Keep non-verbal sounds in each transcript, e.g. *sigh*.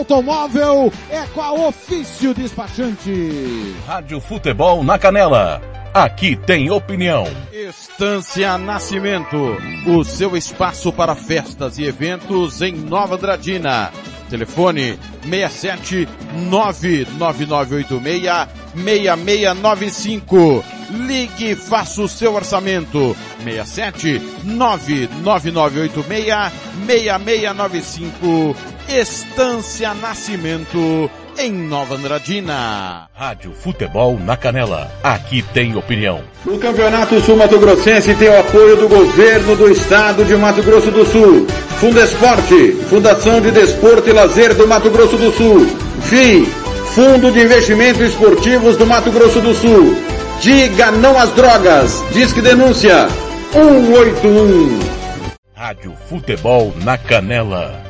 automóvel é com a Ofício Despachante. Rádio Futebol na Canela. Aqui tem opinião. Estância Nascimento, o seu espaço para festas e eventos em Nova Dradina. Telefone 67 99986 6695. Ligue e faça o seu orçamento. 67 99986 6695. Estância Nascimento em Nova Andradina. Rádio Futebol na Canela. Aqui tem opinião. O Campeonato Sul Mato Grossense tem o apoio do governo do estado de Mato Grosso do Sul. Fundesporte, Fundação de Desporto e Lazer do Mato Grosso do Sul. FII, Fundo de Investimentos Esportivos do Mato Grosso do Sul. Diga não às drogas. Disque denúncia 181. Rádio Futebol na Canela.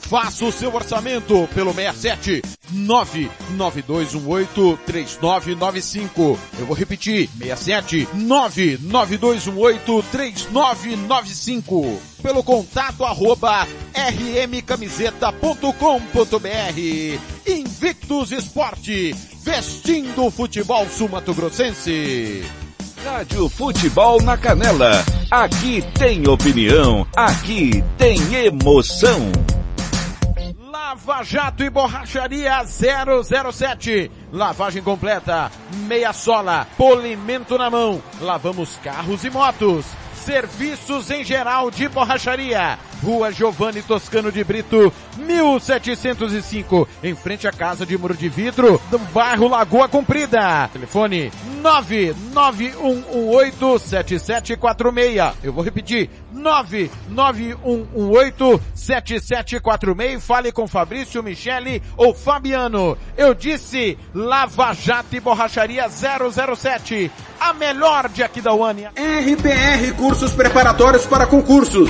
Faça o seu orçamento pelo 67 99218 3995. Eu vou repetir, 67 99218 3995. Pelo contato arroba rmcamiseta.com.br. Invictus Esporte, vestindo o futebol sul-mato-grossense. Rádio Futebol na Canela. Aqui tem opinião. Aqui tem emoção. Lava Jato e Borracharia 007. Lavagem completa, meia sola, polimento na mão. Lavamos carros e motos. Serviços em geral de borracharia. Rua Giovanni Toscano de Brito, 1705, em frente à Casa de Muro de Vidro, do bairro Lagoa Comprida. Telefone 991187746. Eu vou repetir, 991187746. Fale com Fabrício, Michele ou Fabiano. Eu disse Lava Jato e Borracharia 007. A melhor de aqui da Uânia. RPR Cursos Preparatórios para Concursos.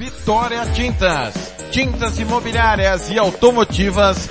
Vitória Tintas. Tintas imobiliárias e automotivas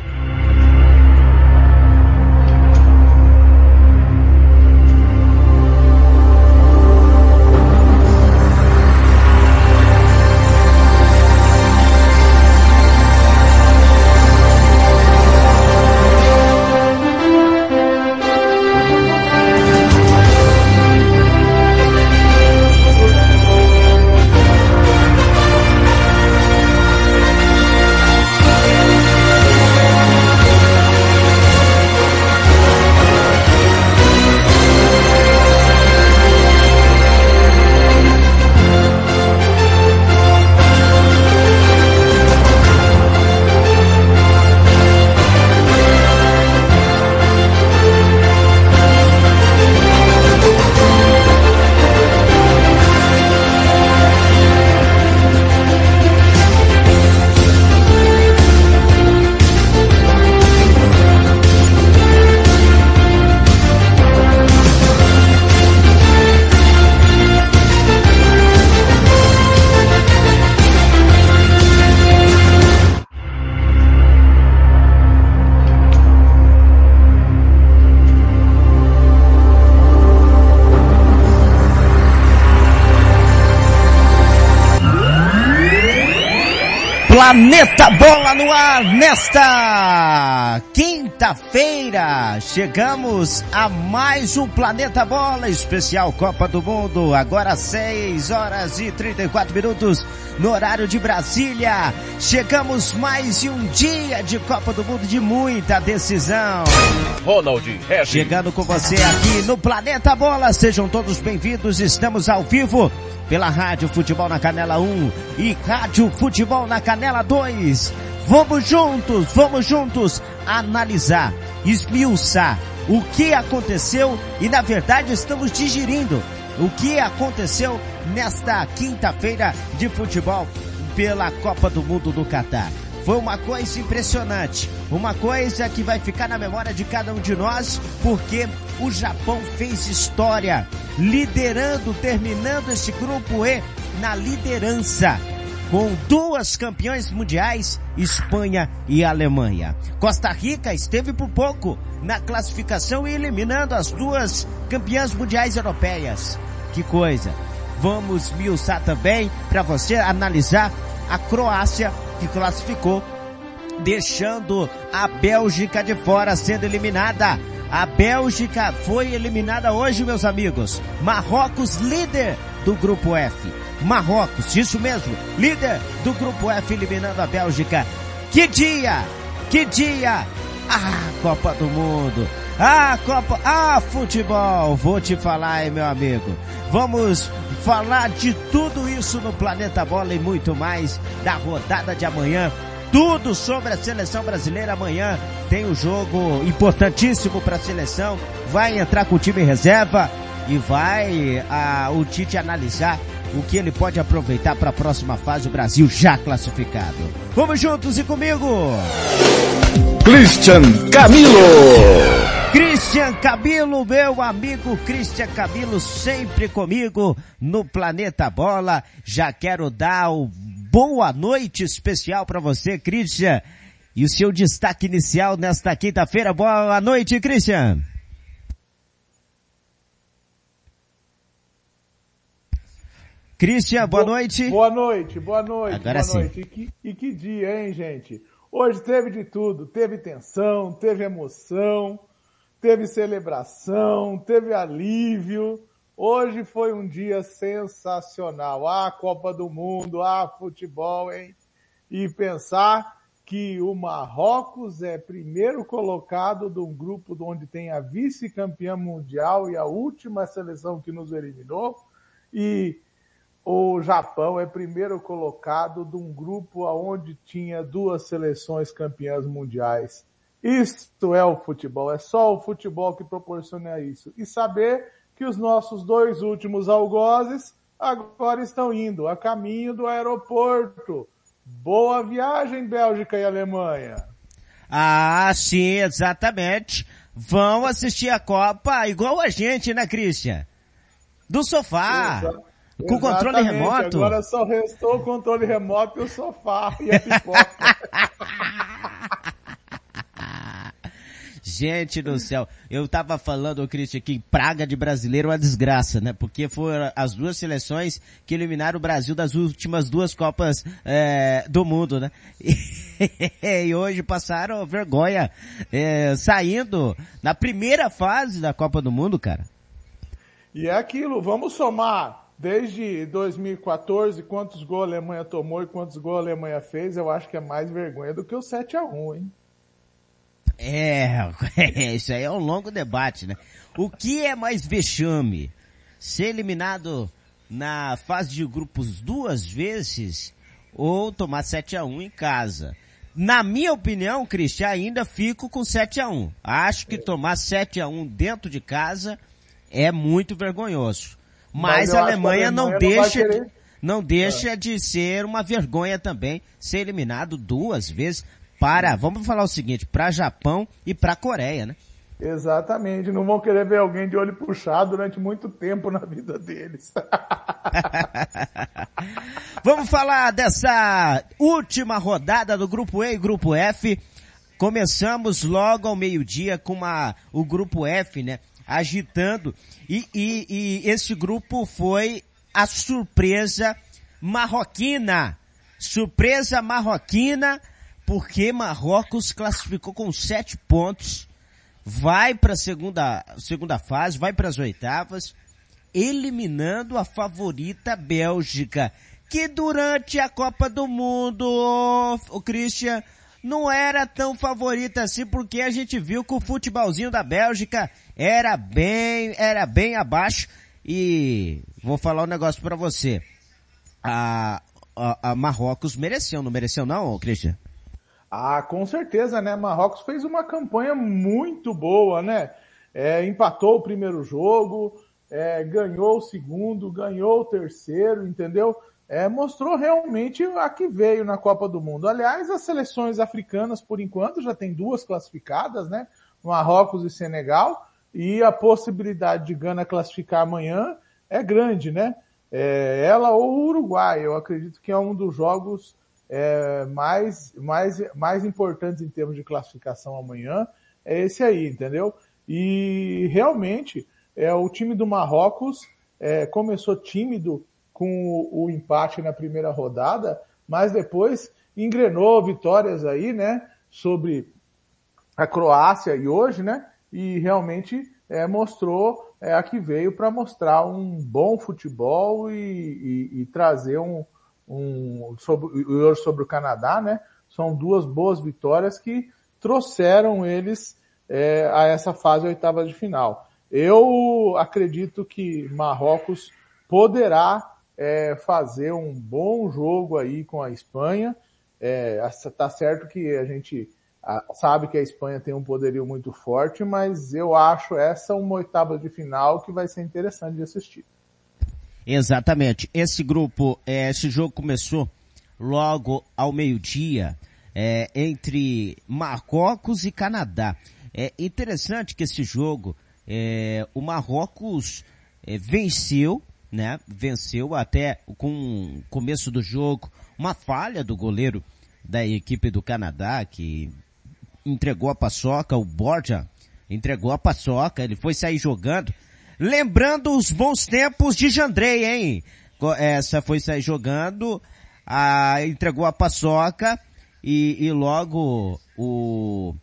Planeta Bola no ar nesta quinta-feira. Chegamos a mais um Planeta Bola especial Copa do Mundo. Agora 6 horas e 34 minutos no horário de Brasília. Chegamos mais um dia de Copa do Mundo de muita decisão. Ronald Regis. Chegando com você aqui no Planeta Bola. Sejam todos bem-vindos. Estamos ao vivo pela Rádio Futebol na Canela 1 e Rádio Futebol na Canela 2. Vamos juntos, vamos juntos analisar, esmiuçar o que aconteceu e na verdade estamos digerindo o que aconteceu nesta quinta-feira de futebol pela Copa do Mundo do Catar. Foi uma coisa impressionante, uma coisa que vai ficar na memória de cada um de nós, porque o Japão fez história, liderando, terminando esse grupo E na liderança, com duas campeões mundiais, Espanha e Alemanha. Costa Rica esteve por pouco na classificação e eliminando as duas campeãs mundiais europeias. Que coisa! Vamos miuçar também para você analisar a Croácia que classificou, deixando a Bélgica de fora, sendo eliminada. A Bélgica foi eliminada hoje, meus amigos. Marrocos líder do grupo F. Marrocos, isso mesmo, líder do grupo F eliminando a Bélgica. Que dia! Que dia! Ah, Copa do Mundo! Ah, Copa, ah, futebol! Vou te falar, hein, meu amigo. Vamos falar de tudo isso no Planeta Bola e muito mais da rodada de amanhã. Tudo sobre a seleção brasileira amanhã. Tem um jogo importantíssimo para a seleção. Vai entrar com o time reserva e vai ah, o Tite analisar o que ele pode aproveitar para a próxima fase, o Brasil já classificado. Vamos juntos e comigo! Christian Camilo. Christian Cabilo, meu amigo Christian Cabilo, sempre comigo no Planeta Bola. Já quero dar o boa noite especial para você, Christian. E o seu destaque inicial nesta quinta-feira. Boa noite, Christian. Christian, boa noite. Boa noite, boa noite, Agora boa sim. noite. E que, e que dia, hein, gente? Hoje teve de tudo. Teve tensão, teve emoção, teve celebração, teve alívio. Hoje foi um dia sensacional. Ah, Copa do Mundo, ah, futebol, hein? E pensar que o Marrocos é primeiro colocado de um grupo onde tem a vice-campeã mundial e a última seleção que nos eliminou. E o Japão é primeiro colocado de um grupo onde tinha duas seleções campeãs mundiais. Isto é o futebol, é só o futebol que proporciona isso. E saber que os nossos dois últimos algozes agora estão indo a caminho do aeroporto. Boa viagem, Bélgica e Alemanha. Ah, sim, exatamente. Vão assistir a Copa igual a gente, né, Christian? Do sofá. Exa- Com controle Exatamente. remoto. Agora só restou o controle remoto e o sofá e a pipoca. *laughs* Gente do céu, eu tava falando, Cristian, que praga de brasileiro é uma desgraça, né? Porque foram as duas seleções que eliminaram o Brasil das últimas duas Copas eh, do Mundo, né? *laughs* E, hoje passaram vergonha, eh, saindo na primeira fase da Copa do Mundo, cara. E é aquilo, vamos somar desde 2014 quantos gols a Alemanha tomou e quantos gols a Alemanha fez, eu acho que é mais vergonha do que o 7 a 1 hein? É, *laughs* isso aí é um longo debate, né? O que é mais vexame? Ser eliminado na fase de grupos duas vezes ou tomar 7 a 1 em casa? Na minha opinião, Cristian, ainda fico com 7 a 1 Acho que tomar 7 a 1 dentro de casa é muito vergonhoso. Mas, a que a Alemanha não Alemanha não deixa, querer- não deixa de ser uma vergonha também ser eliminado duas vezes para, vamos falar o seguinte, para Japão e para Coreia, né? Exatamente, não vão querer ver alguém de olho puxado durante muito tempo na vida deles. *laughs* Vamos falar dessa última rodada do Grupo E e Grupo F. Começamos logo ao meio-dia com uma, o Grupo F, né? Agitando. E, e, e esse grupo foi a surpresa marroquina. Surpresa marroquina, porque Marrocos classificou com sete pontos, vai para a segunda, segunda fase, vai para as oitavas, eliminando a favorita Bélgica, que durante a Copa do Mundo, o Christian, não era tão favorita assim, porque a gente viu que o futebolzinho da Bélgica era bem, era bem abaixo, e vou falar um negócio para você. A, a, a, Marrocos mereceu, não mereceu não, Christian? Ah, com certeza, né? Marrocos fez uma campanha muito boa, né? É, empatou o primeiro jogo, é, ganhou o segundo, ganhou o terceiro, entendeu? É, mostrou realmente a que veio na Copa do Mundo. Aliás, as seleções africanas, por enquanto, já tem duas classificadas, né? Marrocos e Senegal, e a possibilidade de Gana classificar amanhã é grande, né? É, ela ou o Uruguai, eu acredito que é um dos jogos é, mais, mais, mais importantes em termos de classificação amanhã, é esse aí, entendeu? E realmente, é, o time do Marrocos é, começou tímido com o, o, empate na primeira rodada, mas depois engrenou vitórias aí, né, sobre a Croácia e hoje, né, e realmente é, mostrou é, a que veio para mostrar um bom futebol e, e, e trazer um, um sobre, hoje sobre o Canadá, né? São duas boas vitórias que trouxeram eles é, a essa fase oitava de final. Eu acredito que Marrocos poderá é, fazer um bom jogo aí com a Espanha. É, tá certo que a gente sabe que a Espanha tem um poderio muito forte, mas eu acho essa uma oitava de final que vai ser interessante de assistir. Exatamente. Esse grupo, é, esse jogo começou logo ao meio-dia é, entre Marrocos e Canadá. É interessante que esse jogo, é, o Marrocos é, venceu, né? Venceu até com o começo do jogo, uma falha do goleiro da equipe do Canadá que entregou a paçoca, o Borja entregou a paçoca, ele foi sair jogando, lembrando os bons tempos de Jandrei, hein? Essa foi sair jogando, a, entregou a paçoca e, e logo o,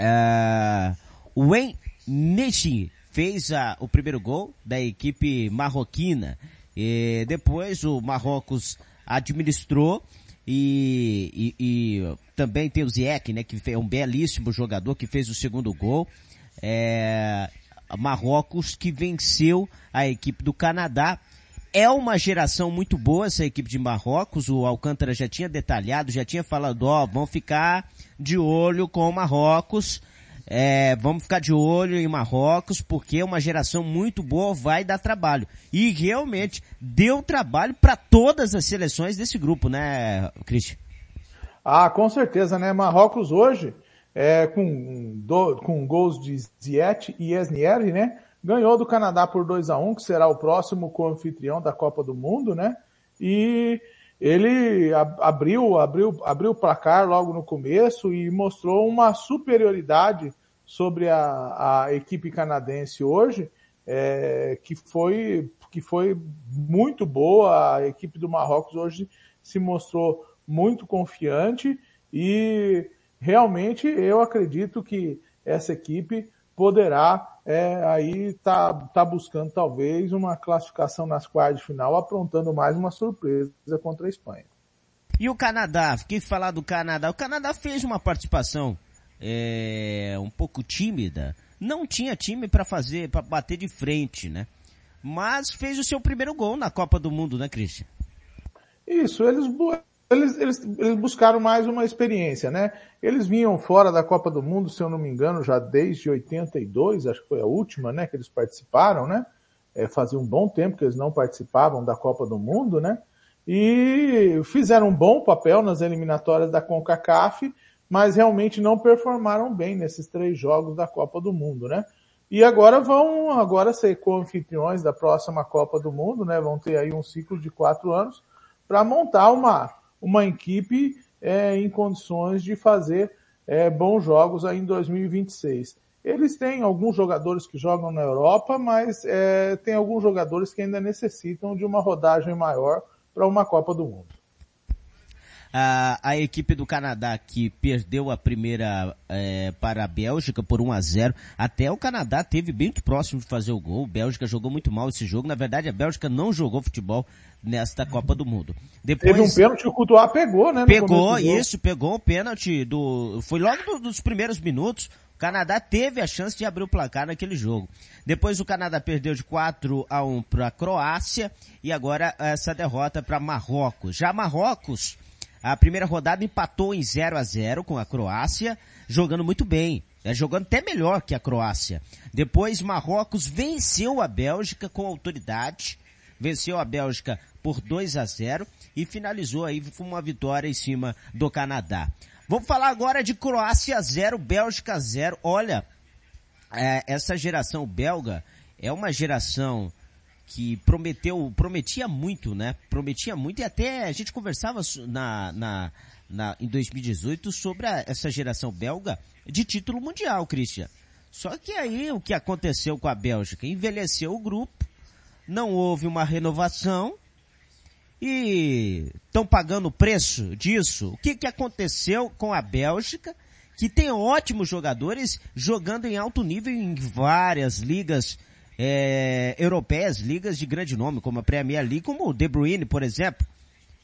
uh, o Wayne Nishi fez a, o primeiro gol da equipe marroquina. E depois o Marrocos administrou e, e, e, também tem o Zieck, né, que é um belíssimo jogador que fez o segundo gol. É, Marrocos que venceu a equipe do Canadá. É uma geração muito boa essa equipe de Marrocos. O Alcântara já tinha detalhado, já tinha falado, ó, vão ficar de olho com o Marrocos. É, vamos ficar de olho em Marrocos, porque uma geração muito boa, vai dar trabalho. E realmente deu trabalho para todas as seleções desse grupo, né, Cristian? Ah, com certeza, né? Marrocos hoje, é, com, do, com gols de Ziet e Esnieri, né? Ganhou do Canadá por 2 a 1 que será o próximo co-anfitrião da Copa do Mundo, né? E ele abriu, abriu, abriu o placar logo no começo e mostrou uma superioridade sobre a, a equipe canadense hoje, é, que foi, que foi muito boa. A equipe do Marrocos hoje se mostrou muito confiante e realmente eu acredito que essa equipe poderá é, aí tá, tá buscando talvez uma classificação nas quartas de final, aprontando mais uma surpresa contra a Espanha. E o Canadá? Fiquei falar do Canadá. O Canadá fez uma participação é, um pouco tímida. Não tinha time para fazer, para bater de frente, né? Mas fez o seu primeiro gol na Copa do Mundo, né, Christian? Isso, eles eles, eles, eles buscaram mais uma experiência, né? Eles vinham fora da Copa do Mundo, se eu não me engano, já desde 82, acho que foi a última, né, que eles participaram, né? É, fazia um bom tempo que eles não participavam da Copa do Mundo, né? E fizeram um bom papel nas eliminatórias da CONCACAF, mas realmente não performaram bem nesses três jogos da Copa do Mundo, né? E agora vão agora ser co-anfitriões da próxima Copa do Mundo, né? Vão ter aí um ciclo de quatro anos para montar uma uma equipe é, em condições de fazer é, bons jogos aí em 2026. Eles têm alguns jogadores que jogam na Europa, mas é, tem alguns jogadores que ainda necessitam de uma rodagem maior para uma Copa do Mundo. A, a equipe do Canadá que perdeu a primeira é, para a Bélgica por 1 a 0 Até o Canadá teve bem próximo de fazer o gol. A Bélgica jogou muito mal esse jogo. Na verdade, a Bélgica não jogou futebol nesta Copa do Mundo. Depois, teve um pênalti que o Courtois pegou, né? Pegou, isso, pegou o pênalti do, foi logo do, dos primeiros minutos. O Canadá teve a chance de abrir o placar naquele jogo. Depois o Canadá perdeu de 4 a 1 para a Croácia e agora essa derrota para Marrocos. Já Marrocos a primeira rodada empatou em 0 a 0 com a Croácia, jogando muito bem. É, jogando até melhor que a Croácia. Depois Marrocos venceu a Bélgica com autoridade, venceu a Bélgica por 2 a 0 e finalizou aí com uma vitória em cima do Canadá. Vamos falar agora de Croácia 0, Bélgica 0. Olha, é, essa geração belga é uma geração que prometeu, prometia muito, né? Prometia muito e até a gente conversava na, na, na em 2018 sobre a, essa geração belga de título mundial, Christian. Só que aí o que aconteceu com a Bélgica? Envelheceu o grupo, não houve uma renovação e estão pagando o preço disso. O que, que aconteceu com a Bélgica? Que tem ótimos jogadores jogando em alto nível em várias ligas é, europeias, ligas de grande nome, como a Premier League, como o De Bruyne, por exemplo,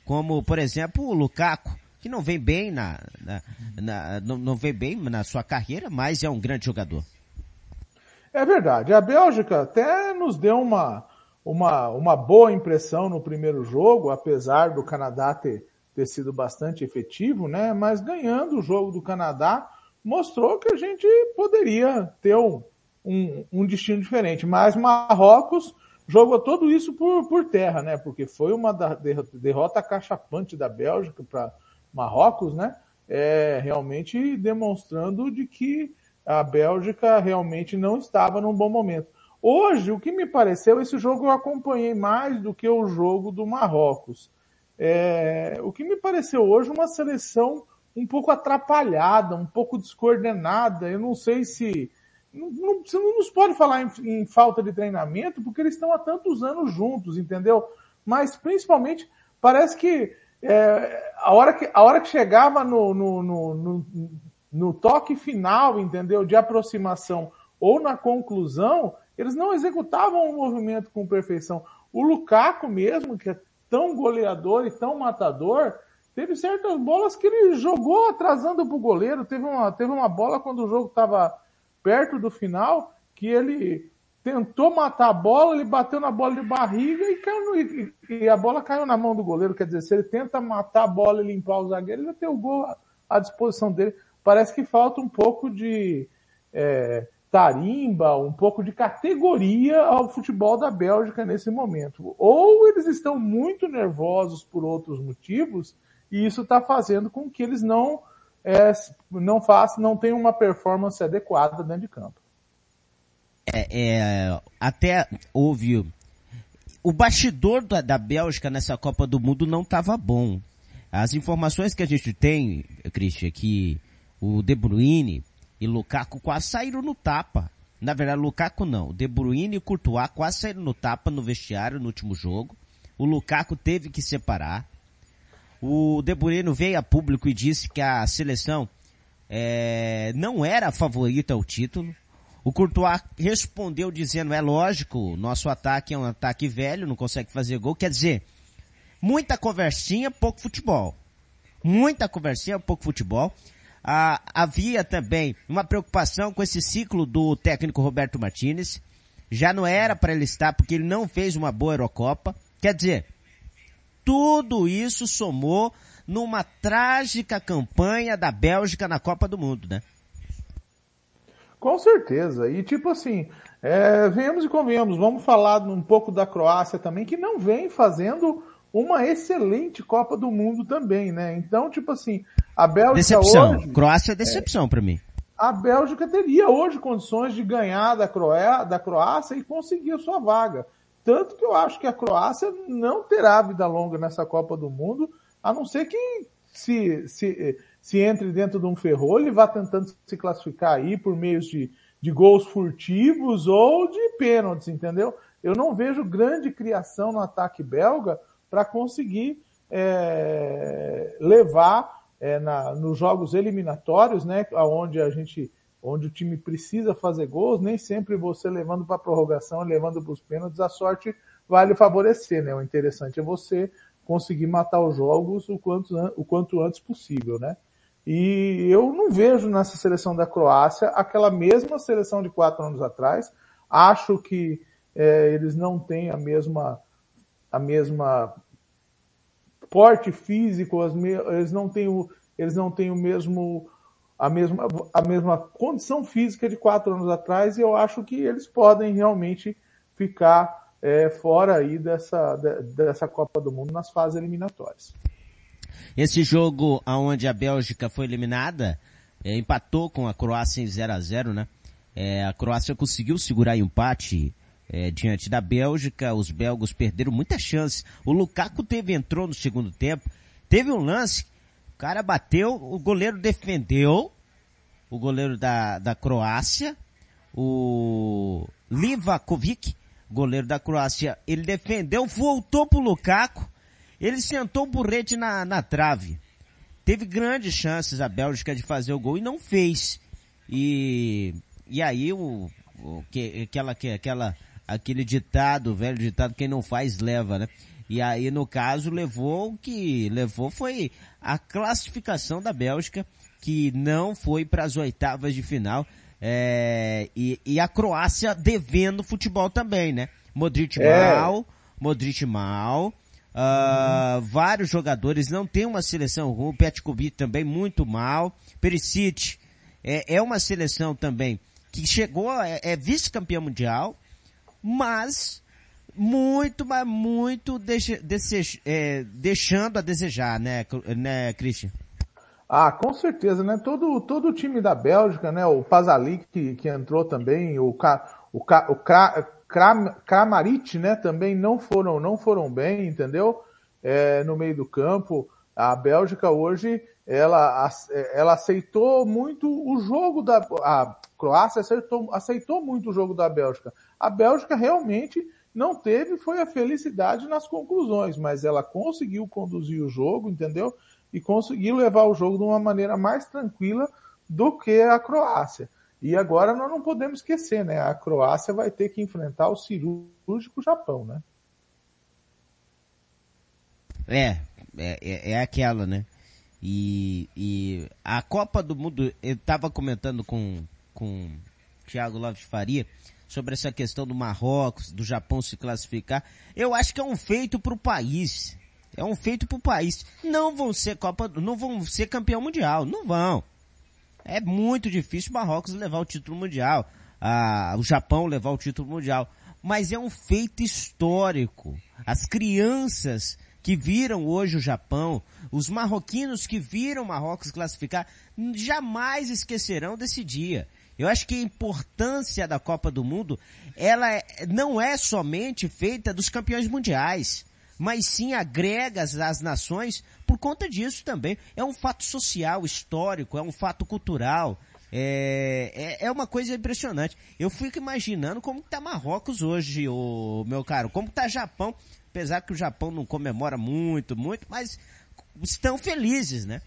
como, por exemplo, o Lukaku, que não vem bem na, na, na não, não vem bem na sua carreira, mas é um grande jogador. É verdade. A Bélgica até nos deu uma, uma, uma boa impressão no primeiro jogo, apesar do Canadá ter, ter sido bastante efetivo, né? Mas ganhando o jogo do Canadá, mostrou que a gente poderia ter um, um, um destino diferente. Mas Marrocos jogou tudo isso por, por terra, né? Porque foi uma derrota cachapante da Bélgica para Marrocos, né? É, realmente demonstrando de que a Bélgica realmente não estava num bom momento. Hoje, o que me pareceu, esse jogo eu acompanhei mais do que o jogo do Marrocos. É, o que me pareceu hoje uma seleção um pouco atrapalhada, um pouco descoordenada. Eu não sei se não, não, você não nos pode falar em, em, falta de treinamento, porque eles estão há tantos anos juntos, entendeu? Mas principalmente parece que é, a, hora que a hora que chegava no, no, no, no, toque final, entendeu? De aproximação ou na conclusão, eles não executavam o movimento com perfeição. O Lukaku mesmo, que é tão goleador e tão matador, teve certas bolas que ele jogou atrasando para o goleiro. Teve uma, teve uma bola quando o jogo estava perto do final, que ele tentou matar a bola, ele bateu na bola de barriga e, caiu no, e, e, a bola caiu na mão do goleiro. Quer dizer, se ele tenta matar a bola e limpar o zagueiro, ele vai ter o gol à, disposição dele. Parece que falta um pouco de é, tarimba, um pouco de categoria ao futebol da Bélgica nesse momento. Ou eles estão muito nervosos por outros motivos e isso está fazendo com que eles não é, não faz, não tem uma performance adequada dentro de campo. É, é, até houve o bastidor da, da Bélgica nessa Copa do Mundo não estava bom. As informações que a gente tem, Christian, é que o De Bruyne e Lukaku quase saíram no tapa. Na verdade, Lukaku não. O De Bruyne e Courtois quase saíram no tapa no vestiário no último jogo. O Lukaku teve que separar. O De Bruyne veio a público e disse que a seleção é, não era a favorita ao título. O Courtois respondeu dizendo, é lógico, nosso ataque é um ataque velho, não consegue fazer gol. Quer dizer, muita conversinha, pouco futebol. Muita conversinha, pouco futebol. Ah, havia também uma preocupação com esse ciclo do técnico Roberto Martinez. Já não era para ele estar porque ele não fez uma boa Eurocopa. Quer dizer, tudo isso somou numa trágica campanha da Bélgica na Copa do Mundo, né? Com certeza. E tipo assim, é, venhamos e convenhamos, vamos falar um pouco da Croácia também, que não vem fazendo uma excelente Copa do Mundo também, né? Então, tipo assim, a Bélgica decepção. hoje... Croácia é decepção é, para mim. A Bélgica teria hoje condições de ganhar da, Croé, da Croácia e conseguir a sua vaga. Tanto que eu acho que a Croácia não terá vida longa nessa Copa do Mundo, a não ser que se, se, se entre dentro de um ferrolho e vá tentando se classificar aí por meios de, de gols furtivos ou de pênaltis, entendeu? Eu não vejo grande criação no ataque belga para conseguir é, levar é, na, nos jogos eliminatórios, né, onde a gente, onde o time precisa fazer gols, nem sempre você levando para a prorrogação, levando para os pênaltis, a sorte vai lhe favorecer, né? O interessante é você conseguir matar os jogos o quanto, o quanto antes possível, né? E eu não vejo nessa seleção da Croácia aquela mesma seleção de quatro anos atrás. Acho que é, eles não têm a mesma, a mesma porte físico, eles não têm o, eles não têm o mesmo, a mesma, a mesma condição física de quatro anos atrás e eu acho que eles podem realmente ficar é, fora aí dessa, dessa Copa do Mundo nas fases eliminatórias. Esse jogo aonde a Bélgica foi eliminada, é, empatou com a Croácia em 0 a 0 né? É, a Croácia conseguiu segurar empate é, diante da Bélgica, os belgos perderam muitas chances. O Lukaku teve, entrou no segundo tempo, teve um lance, cara bateu, o goleiro defendeu, o goleiro da, da Croácia, o Livakovic, goleiro da Croácia, ele defendeu, voltou pro Lukaku, ele sentou o burrete na, na trave. Teve grandes chances a Bélgica de fazer o gol e não fez. E, e aí o, o que, aquela, que, aquela aquele ditado, velho ditado, quem não faz leva, né? E aí, no caso, levou o que levou foi a classificação da Bélgica, que não foi para as oitavas de final. É, e, e, a Croácia devendo futebol também, né? Modric é. mal, Modric mal. Uh, uhum. Vários jogadores não tem uma seleção ruim. Petkovic também muito mal. Perisic é, é uma seleção também que chegou, é, é vice-campeão mundial, mas muito, mas muito deixe, é, deixando a desejar, né, né, Christian? Ah, com certeza, né? Todo, todo o time da Bélgica, né? O Pasalic que, que entrou também, o, o, o Kram, Kramaric, né? Também não foram, não foram bem, entendeu? É, no meio do campo. A Bélgica hoje, ela, ela aceitou muito o jogo da, a Croácia aceitou, aceitou muito o jogo da Bélgica. A Bélgica realmente não teve foi a felicidade nas conclusões, mas ela conseguiu conduzir o jogo, entendeu? E conseguiu levar o jogo de uma maneira mais tranquila do que a Croácia. E agora nós não podemos esquecer, né? A Croácia vai ter que enfrentar o cirúrgico Japão, né? É, é, é aquela, né? E, e a Copa do Mundo, eu estava comentando com, com o Thiago Lopes Faria, sobre essa questão do Marrocos, do Japão se classificar. Eu acho que é um feito para o país. É um feito para o país. Não vão ser Copa, não vão ser campeão mundial, não vão. É muito difícil o Marrocos levar o título mundial, ah, o Japão levar o título mundial. Mas é um feito histórico. As crianças que viram hoje o Japão, os marroquinos que viram o Marrocos classificar, jamais esquecerão desse dia. Eu acho que a importância da Copa do Mundo, ela é, não é somente feita dos campeões mundiais, mas sim agrega as nações por conta disso também. É um fato social, histórico, é um fato cultural. É, é, é uma coisa impressionante. Eu fico imaginando como está Marrocos hoje, o meu caro, como está Japão, apesar que o Japão não comemora muito, muito, mas estão felizes, né?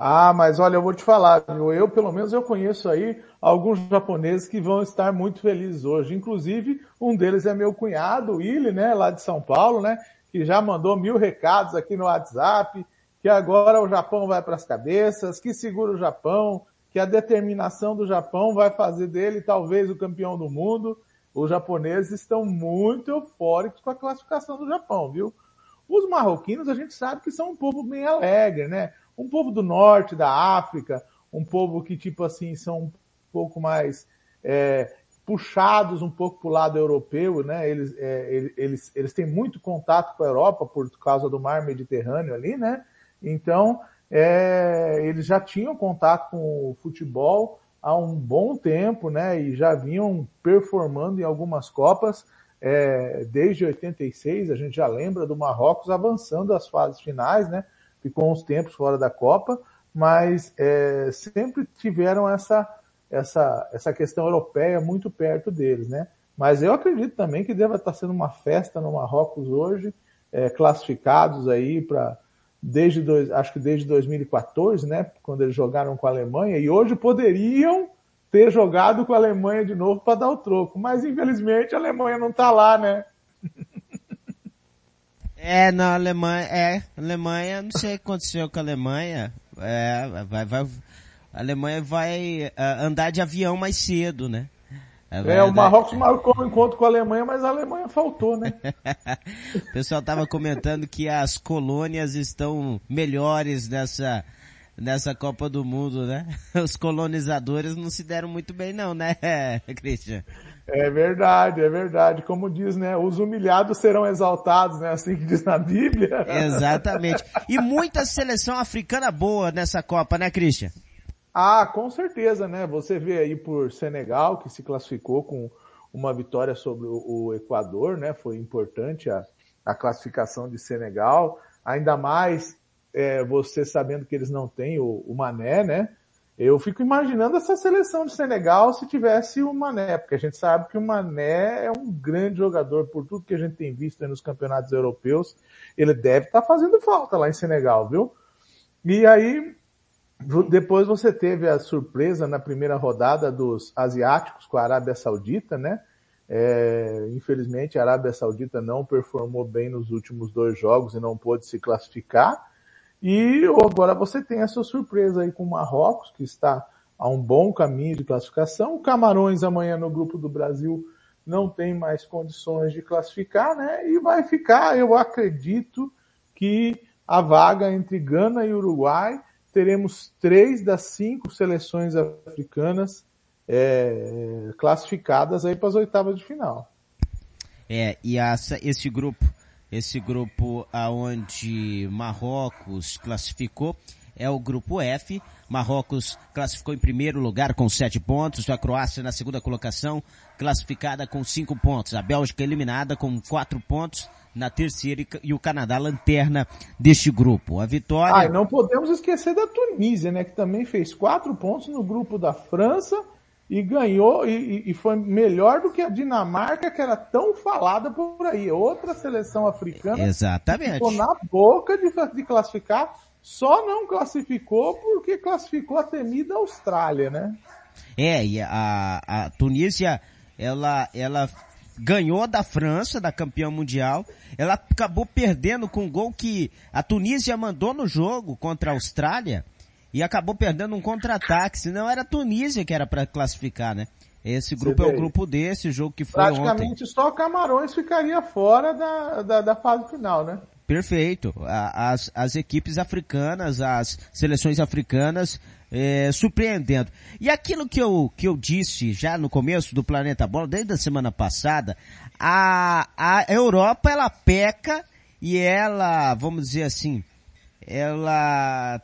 Ah, mas olha, eu vou te falar, viu? eu pelo menos eu conheço aí alguns japoneses que vão estar muito felizes hoje. Inclusive, um deles é meu cunhado, Willi, né, lá de São Paulo, né, que já mandou mil recados aqui no WhatsApp, que agora o Japão vai para as cabeças, que segura o Japão, que a determinação do Japão vai fazer dele talvez o campeão do mundo. Os japoneses estão muito eufóricos com a classificação do Japão, viu? Os marroquinos a gente sabe que são um povo bem alegre, né? Um povo do norte da África, um povo que, tipo assim, são um pouco mais é, puxados um pouco para o lado europeu, né? Eles, é, eles, eles têm muito contato com a Europa por causa do mar Mediterrâneo ali, né? Então, é, eles já tinham contato com o futebol há um bom tempo, né? E já vinham performando em algumas Copas. É, desde 86, a gente já lembra do Marrocos avançando as fases finais, né? Ficou uns tempos fora da Copa, mas é, sempre tiveram essa, essa, essa questão europeia muito perto deles, né? Mas eu acredito também que deva estar sendo uma festa no Marrocos hoje, é, classificados aí para desde dois, acho que desde 2014, né, quando eles jogaram com a Alemanha, e hoje poderiam ter jogado com a Alemanha de novo para dar o troco, mas infelizmente a Alemanha não está lá, né? É, na Alemanha, é, Alemanha, não sei o que aconteceu com a Alemanha, é, vai, vai, a Alemanha vai uh, andar de avião mais cedo, né? É, o Marrocos marcou um encontro com a Alemanha, mas a Alemanha faltou, né? *laughs* o pessoal estava comentando que as colônias estão melhores nessa, nessa Copa do Mundo, né? *laughs* Os colonizadores não se deram muito bem não, né, *laughs* Christian? É verdade, é verdade. Como diz, né? Os humilhados serão exaltados, né? Assim que diz na Bíblia. Exatamente. E muita seleção africana boa nessa Copa, né, Christian? Ah, com certeza, né? Você vê aí por Senegal, que se classificou com uma vitória sobre o, Equador, né? Foi importante a, a classificação de Senegal. Ainda mais é, você sabendo que eles não têm o, o, Mané, né? Eu fico imaginando essa seleção de Senegal se tivesse o Mané, porque a gente sabe que o Mané é um grande jogador por tudo que a gente tem visto nos campeonatos europeus. Ele deve estar tá fazendo falta lá em Senegal, viu? E aí, depois você teve a surpresa na primeira rodada dos asiáticos com a Arábia Saudita, né? É, infelizmente a Arábia Saudita não performou bem nos últimos dois jogos e não pôde se classificar. E agora você tem essa surpresa aí com o Marrocos, que está a um bom caminho de classificação. O Camarões amanhã no grupo do Brasil não tem mais condições de classificar, né? E vai ficar, eu acredito, que a vaga entre Gana e Uruguai teremos três das cinco seleções africanas é, classificadas aí para as oitavas de final. É, e esse grupo, esse grupo aonde Marrocos classificou é o grupo F. Marrocos classificou em primeiro lugar com sete pontos, a Croácia na segunda colocação, classificada com cinco pontos, a Bélgica eliminada com quatro pontos, na terceira e o Canadá lanterna deste grupo. A vitória. Ah, não podemos esquecer da Tunísia, né, que também fez quatro pontos no grupo da França e ganhou e, e, foi melhor do que a Dinamarca que era tão falada por aí. Outra seleção africana Exatamente. ficou na boca de, de classificar, só não classificou porque classificou a temida Austrália, né? É, e a, a Tunísia, ela, ela ganhou da França, da campeã mundial. Ela acabou perdendo com um gol que a Tunísia mandou no jogo contra a Austrália e acabou perdendo um contra-ataque. Senão era a Tunísia que era para classificar, né? Esse grupo é o grupo desse, jogo que foi Praticamente ontem. só Camarões ficaria fora da, da, da fase final, né? Perfeito. As, as equipes africanas, as seleções africanas é, surpreendendo. E aquilo que eu, que eu disse já no começo do Planeta Bola, desde a semana passada, a, a Europa ela peca e ela, vamos dizer assim, ela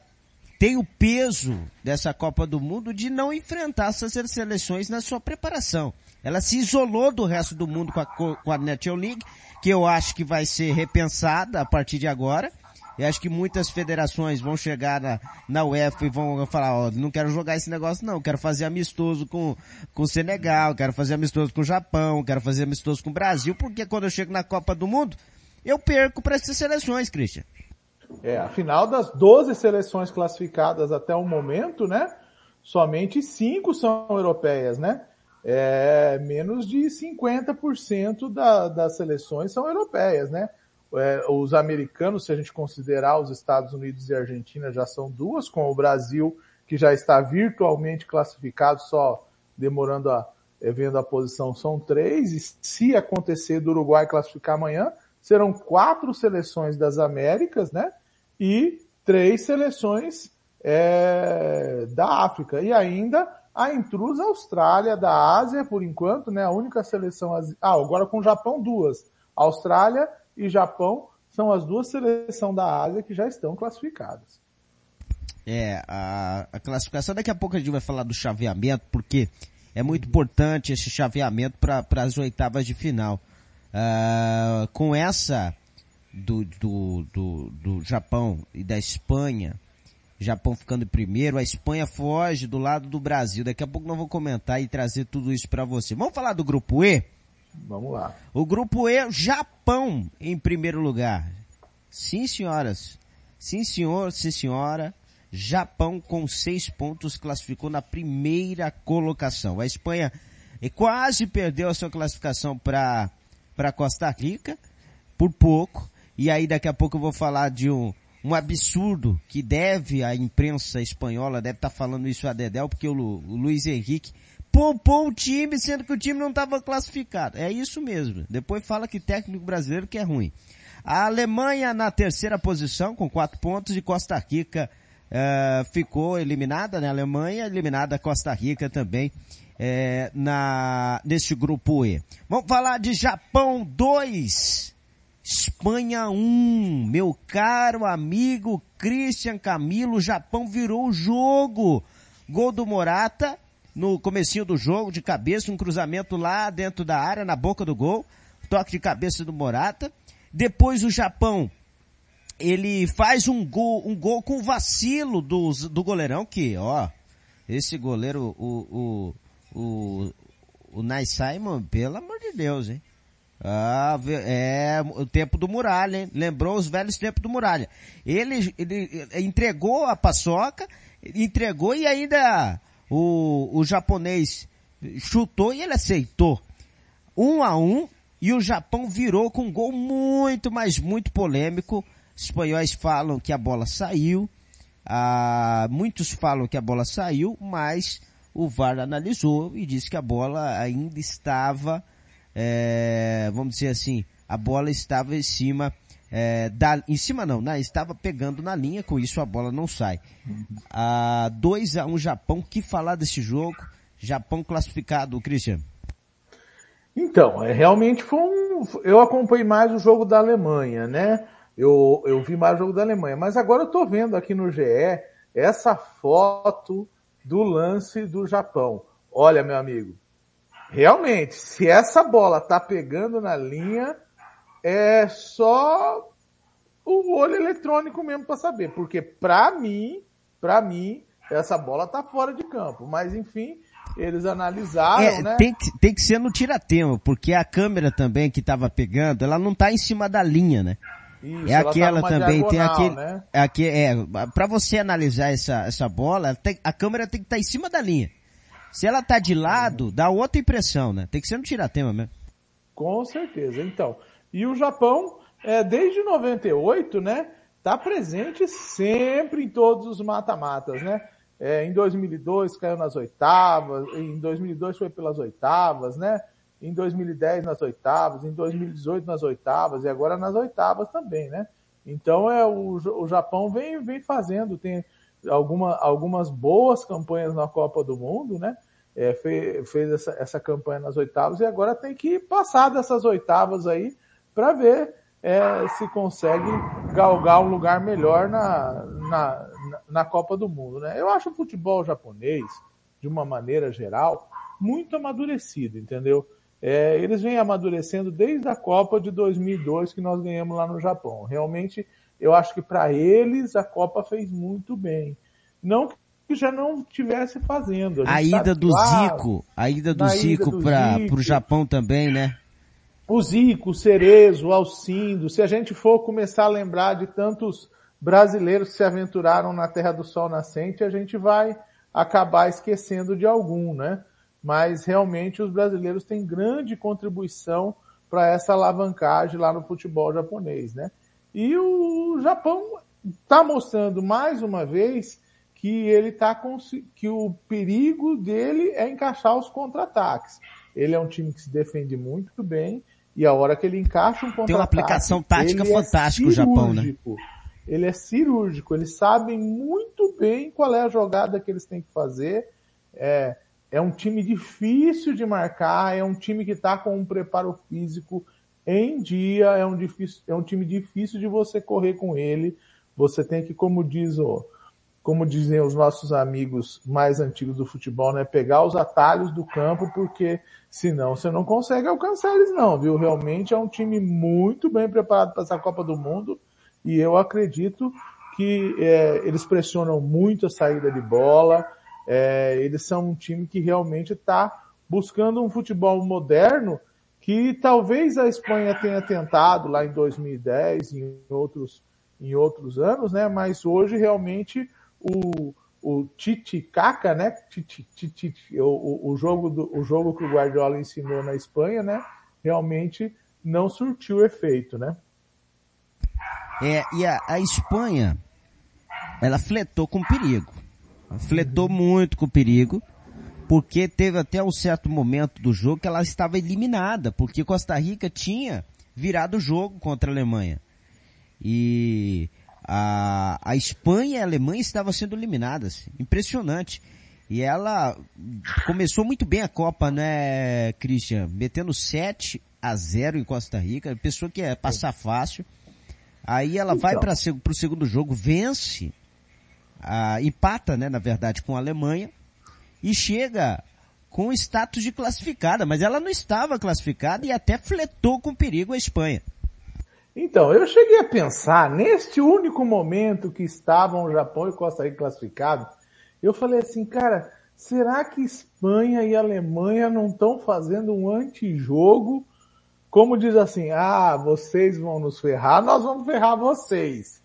tem o peso dessa Copa do Mundo de não enfrentar essas seleções na sua preparação. Ela se isolou do resto do mundo com a, com a National League, que eu acho que vai ser repensada a partir de agora. Eu acho que muitas federações vão chegar na, na UEFA e vão falar, ó, não quero jogar esse negócio não, quero fazer amistoso com, com o Senegal, quero fazer amistoso com o Japão, quero fazer amistoso com o Brasil, porque quando eu chego na Copa do Mundo, eu perco para essas seleções, Christian. É, afinal das 12 seleções classificadas até o momento, né, somente 5 são europeias, né? É, menos de 50% da, das seleções são europeias, né? É, os americanos, se a gente considerar os Estados Unidos e a Argentina, já são duas, com o Brasil, que já está virtualmente classificado, só demorando a, é, vendo a posição, são três, e se acontecer do Uruguai classificar amanhã, serão quatro seleções das Américas, né? E três seleções é, da África. E ainda a intrusa Austrália da Ásia, por enquanto, né? A única seleção. Ah, agora com o Japão, duas. Austrália e Japão são as duas seleções da Ásia que já estão classificadas. É, a, a classificação, daqui a pouco a gente vai falar do chaveamento, porque é muito importante esse chaveamento para as oitavas de final. Uh, com essa do, do, do, do Japão e da Espanha, Japão ficando em primeiro, a Espanha foge do lado do Brasil. Daqui a pouco nós vamos comentar e trazer tudo isso para você. Vamos falar do grupo E? Vamos lá. O grupo E, Japão em primeiro lugar. Sim, senhoras. Sim, senhor, sim, senhora. Japão com seis pontos classificou na primeira colocação. A Espanha quase perdeu a sua classificação para para Costa Rica por pouco. E aí daqui a pouco eu vou falar de um, um absurdo que deve a imprensa espanhola, deve estar tá falando isso a Dedel, porque o, o Luiz Henrique poupou o time, sendo que o time não estava classificado. É isso mesmo. Depois fala que técnico brasileiro que é ruim. A Alemanha na terceira posição com quatro pontos e Costa Rica uh, ficou eliminada, né? A Alemanha eliminada, Costa Rica também é, na neste grupo E. Vamos falar de Japão 2, Espanha 1. Meu caro amigo Christian Camilo, Japão virou o jogo. Gol do Morata no comecinho do jogo, de cabeça, um cruzamento lá dentro da área, na boca do gol, toque de cabeça do Morata. Depois o Japão, ele faz um gol, um gol com vacilo do, do goleirão, que, ó, esse goleiro, o, o, o, o Nai Simon, pelo amor de Deus, hein? Ah, é o tempo do Muralha, hein? Lembrou os velhos tempos do Muralha. Ele, ele entregou a paçoca, entregou e ainda o, o japonês chutou e ele aceitou. Um a um, e o Japão virou com um gol muito, mas muito polêmico. Os espanhóis falam que a bola saiu, ah, muitos falam que a bola saiu, mas o VAR analisou e disse que a bola ainda estava, é, vamos dizer assim, a bola estava em cima é, da, em cima não, né? Estava pegando na linha, com isso a bola não sai. Ah, 2 a 1 um Japão, que falar desse jogo? Japão classificado, Christian. Então, é, realmente foi um, eu acompanhei mais o jogo da Alemanha, né? Eu, eu vi mais o jogo da Alemanha, mas agora eu tô vendo aqui no GE essa foto do lance do Japão. Olha, meu amigo, realmente, se essa bola tá pegando na linha, é só o olho eletrônico mesmo para saber, porque para mim, para mim, essa bola tá fora de campo, mas enfim, eles analisaram, é, né? Tem que, tem que ser no tiratempo, porque a câmera também que tava pegando, ela não tá em cima da linha, né? Isso, é tá aquela tá também, tem aquele, né? é, aqui, é, para você analisar essa, essa bola, tem, a câmera tem que estar tá em cima da linha. Se ela tá de lado, dá outra impressão, né? Tem que ser no tiratema mesmo. Com certeza. Então, e o Japão, é, desde 98, né, está presente sempre em todos os mata-matas, né? É, em 2002 caiu nas oitavas, em 2002 foi pelas oitavas, né? Em 2010 nas oitavas, em 2018 nas oitavas e agora nas oitavas também, né? Então é o, o Japão vem, vem fazendo, tem alguma, algumas boas campanhas na Copa do Mundo, né? É, fez, fez essa, essa campanha nas oitavas e agora tem que passar dessas oitavas aí para ver é, se consegue galgar um lugar melhor na, na, na Copa do Mundo. Né? Eu acho o futebol japonês, de uma maneira geral, muito amadurecido, entendeu? É, eles vêm amadurecendo desde a Copa de 2002 que nós ganhamos lá no Japão. Realmente, eu acho que para eles a Copa fez muito bem. Não que já não tivesse fazendo. A, a ida do Zico, a ida do Zico para o Japão também, né? o Zico, o Cerezo, o Alcindo, se a gente for começar a lembrar de tantos brasileiros que se aventuraram na Terra do Sol Nascente, a gente vai acabar esquecendo de algum, né? Mas realmente os brasileiros têm grande contribuição para essa alavancagem lá no futebol japonês, né? E o Japão está mostrando mais uma vez que ele tá com, que o perigo dele é encaixar os contra-ataques. Ele é um time que se defende muito bem, e a hora que ele encaixa um contra Tem uma aplicação tática é fantástica é o Japão, né? Ele é cirúrgico, eles sabem muito bem qual é a jogada que eles têm que fazer. É, é um time difícil de marcar, é um time que está com um preparo físico em dia, é um, difícil, é um time difícil de você correr com ele. Você tem que, como diz o, como dizem os nossos amigos mais antigos do futebol, né? Pegar os atalhos do campo, porque senão você não consegue alcançar eles não, viu? Realmente é um time muito bem preparado para essa Copa do Mundo e eu acredito que é, eles pressionam muito a saída de bola, é, eles são um time que realmente está buscando um futebol moderno que talvez a Espanha tenha tentado lá em 2010, em outros, em outros anos, né? Mas hoje realmente o, o Titicaca, né? Titi, titi, o, o, jogo do, o jogo que o Guardiola ensinou na Espanha, né? Realmente não surtiu efeito, né? É, e a, a Espanha, ela fletou com perigo. Fletou muito com perigo porque teve até um certo momento do jogo que ela estava eliminada, porque Costa Rica tinha virado o jogo contra a Alemanha. E a, a Espanha e a Alemanha estavam sendo eliminadas. Impressionante. E ela começou muito bem a Copa, né, Christian? Metendo 7 a 0 em Costa Rica. Pessoa que é passar fácil. Aí ela então. vai para o segundo jogo, vence, a, empata, né, na verdade, com a Alemanha e chega com status de classificada, mas ela não estava classificada e até fletou com perigo a Espanha. Então, eu cheguei a pensar, neste único momento que estavam o Japão e Costa Rica classificados, eu falei assim, cara, será que Espanha e Alemanha não estão fazendo um antijogo? Como diz assim, ah, vocês vão nos ferrar, nós vamos ferrar vocês.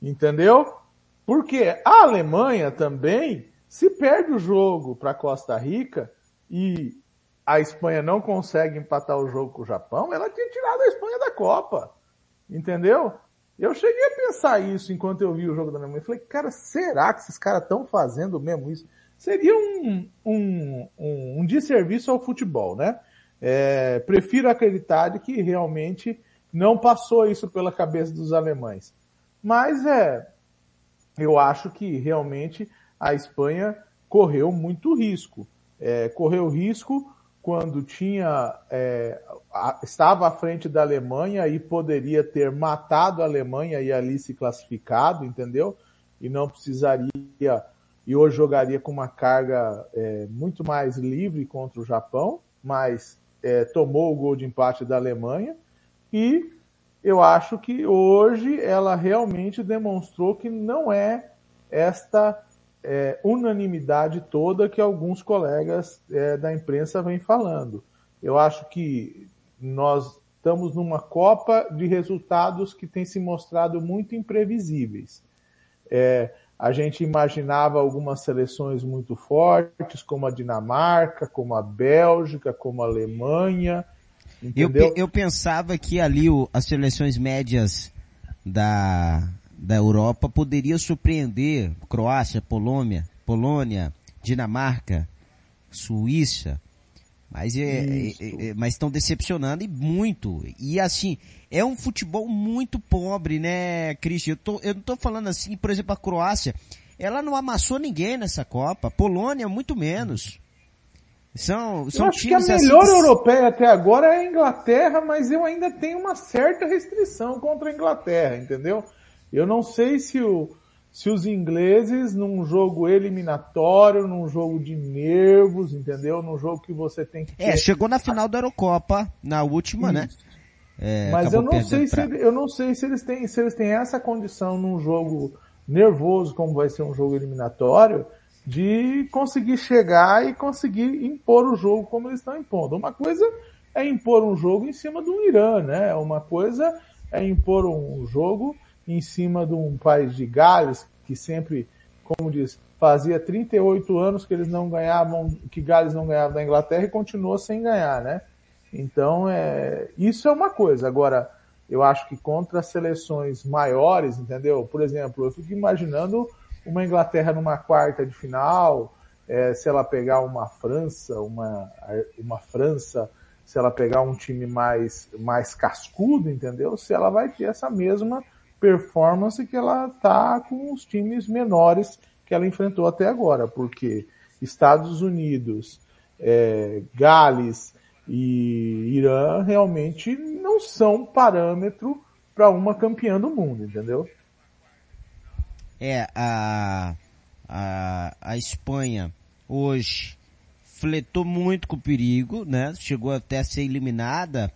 Entendeu? Porque a Alemanha também se perde o jogo para Costa Rica e a Espanha não consegue empatar o jogo com o Japão, ela tinha tirado a Espanha da Copa. Entendeu? Eu cheguei a pensar isso enquanto eu vi o jogo da Alemanha. Eu falei, cara, será que esses caras estão fazendo mesmo isso? Seria um, um, um, um desserviço ao futebol, né? É, prefiro acreditar de que realmente não passou isso pela cabeça dos alemães. Mas é, eu acho que realmente a Espanha correu muito risco. É, correu risco quando tinha é, a, estava à frente da Alemanha e poderia ter matado a Alemanha e ali se classificado, entendeu? E não precisaria e hoje jogaria com uma carga é, muito mais livre contra o Japão, mas é, tomou o gol de empate da Alemanha e eu acho que hoje ela realmente demonstrou que não é esta é, unanimidade toda que alguns colegas é, da imprensa vêm falando. Eu acho que nós estamos numa Copa de resultados que tem se mostrado muito imprevisíveis. É, a gente imaginava algumas seleções muito fortes, como a Dinamarca, como a Bélgica, como a Alemanha. Eu, eu pensava que ali o, as seleções médias da, da Europa poderia surpreender Croácia, Polônia, Polônia, Dinamarca, Suíça, mas é, é, é, mas estão decepcionando e muito. E assim, é um futebol muito pobre, né, Cristian? Eu, tô, eu não tô falando assim, por exemplo, a Croácia, ela não amassou ninguém nessa Copa. A Polônia, muito menos. São, são eu acho que a assim melhor assim... europeia até agora é a Inglaterra, mas eu ainda tenho uma certa restrição contra a Inglaterra, entendeu? Eu não sei se, o, se os ingleses, num jogo eliminatório, num jogo de nervos, entendeu? Num jogo que você tem que. É, chegou na final da Eurocopa, na última, né? Isso. né? É, Mas eu não sei pra... se eu não sei se eles têm se eles têm essa condição num jogo nervoso como vai ser um jogo eliminatório de conseguir chegar e conseguir impor o jogo como eles estão impondo. Uma coisa é impor um jogo em cima do Irã, né? Uma coisa é impor um jogo em cima de um país de Gales, que sempre, como diz, fazia 38 anos que eles não ganhavam, que Gales não ganhava da Inglaterra e continuou sem ganhar, né? Então, é, isso é uma coisa. Agora, eu acho que contra seleções maiores, entendeu? Por exemplo, eu fico imaginando uma Inglaterra numa quarta de final, é, se ela pegar uma França, uma, uma França, se ela pegar um time mais, mais cascudo, entendeu? Se ela vai ter essa mesma performance que ela tá com os times menores que ela enfrentou até agora, porque Estados Unidos, é, Gales e Irã realmente não são parâmetro para uma campeã do mundo, entendeu? É, a, a, a Espanha hoje fletou muito com o perigo, né? Chegou até a ser eliminada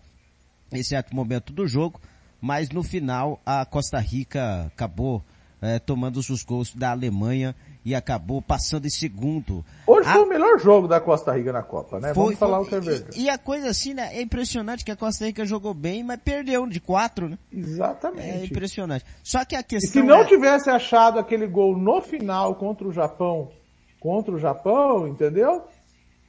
em certo momento do jogo, mas no final a Costa Rica acabou é, tomando os gols da Alemanha e acabou passando em segundo. Hoje a... foi o melhor jogo da Costa Rica na Copa, né? Foi, Vamos falar foi, o que é verdade. E, e, a coisa assim, né? É impressionante que a Costa Rica jogou bem, mas perdeu de quatro, né? Exatamente. É impressionante. Só que a questão. E se não é... tivesse achado aquele gol no final contra o Japão, contra o Japão, entendeu?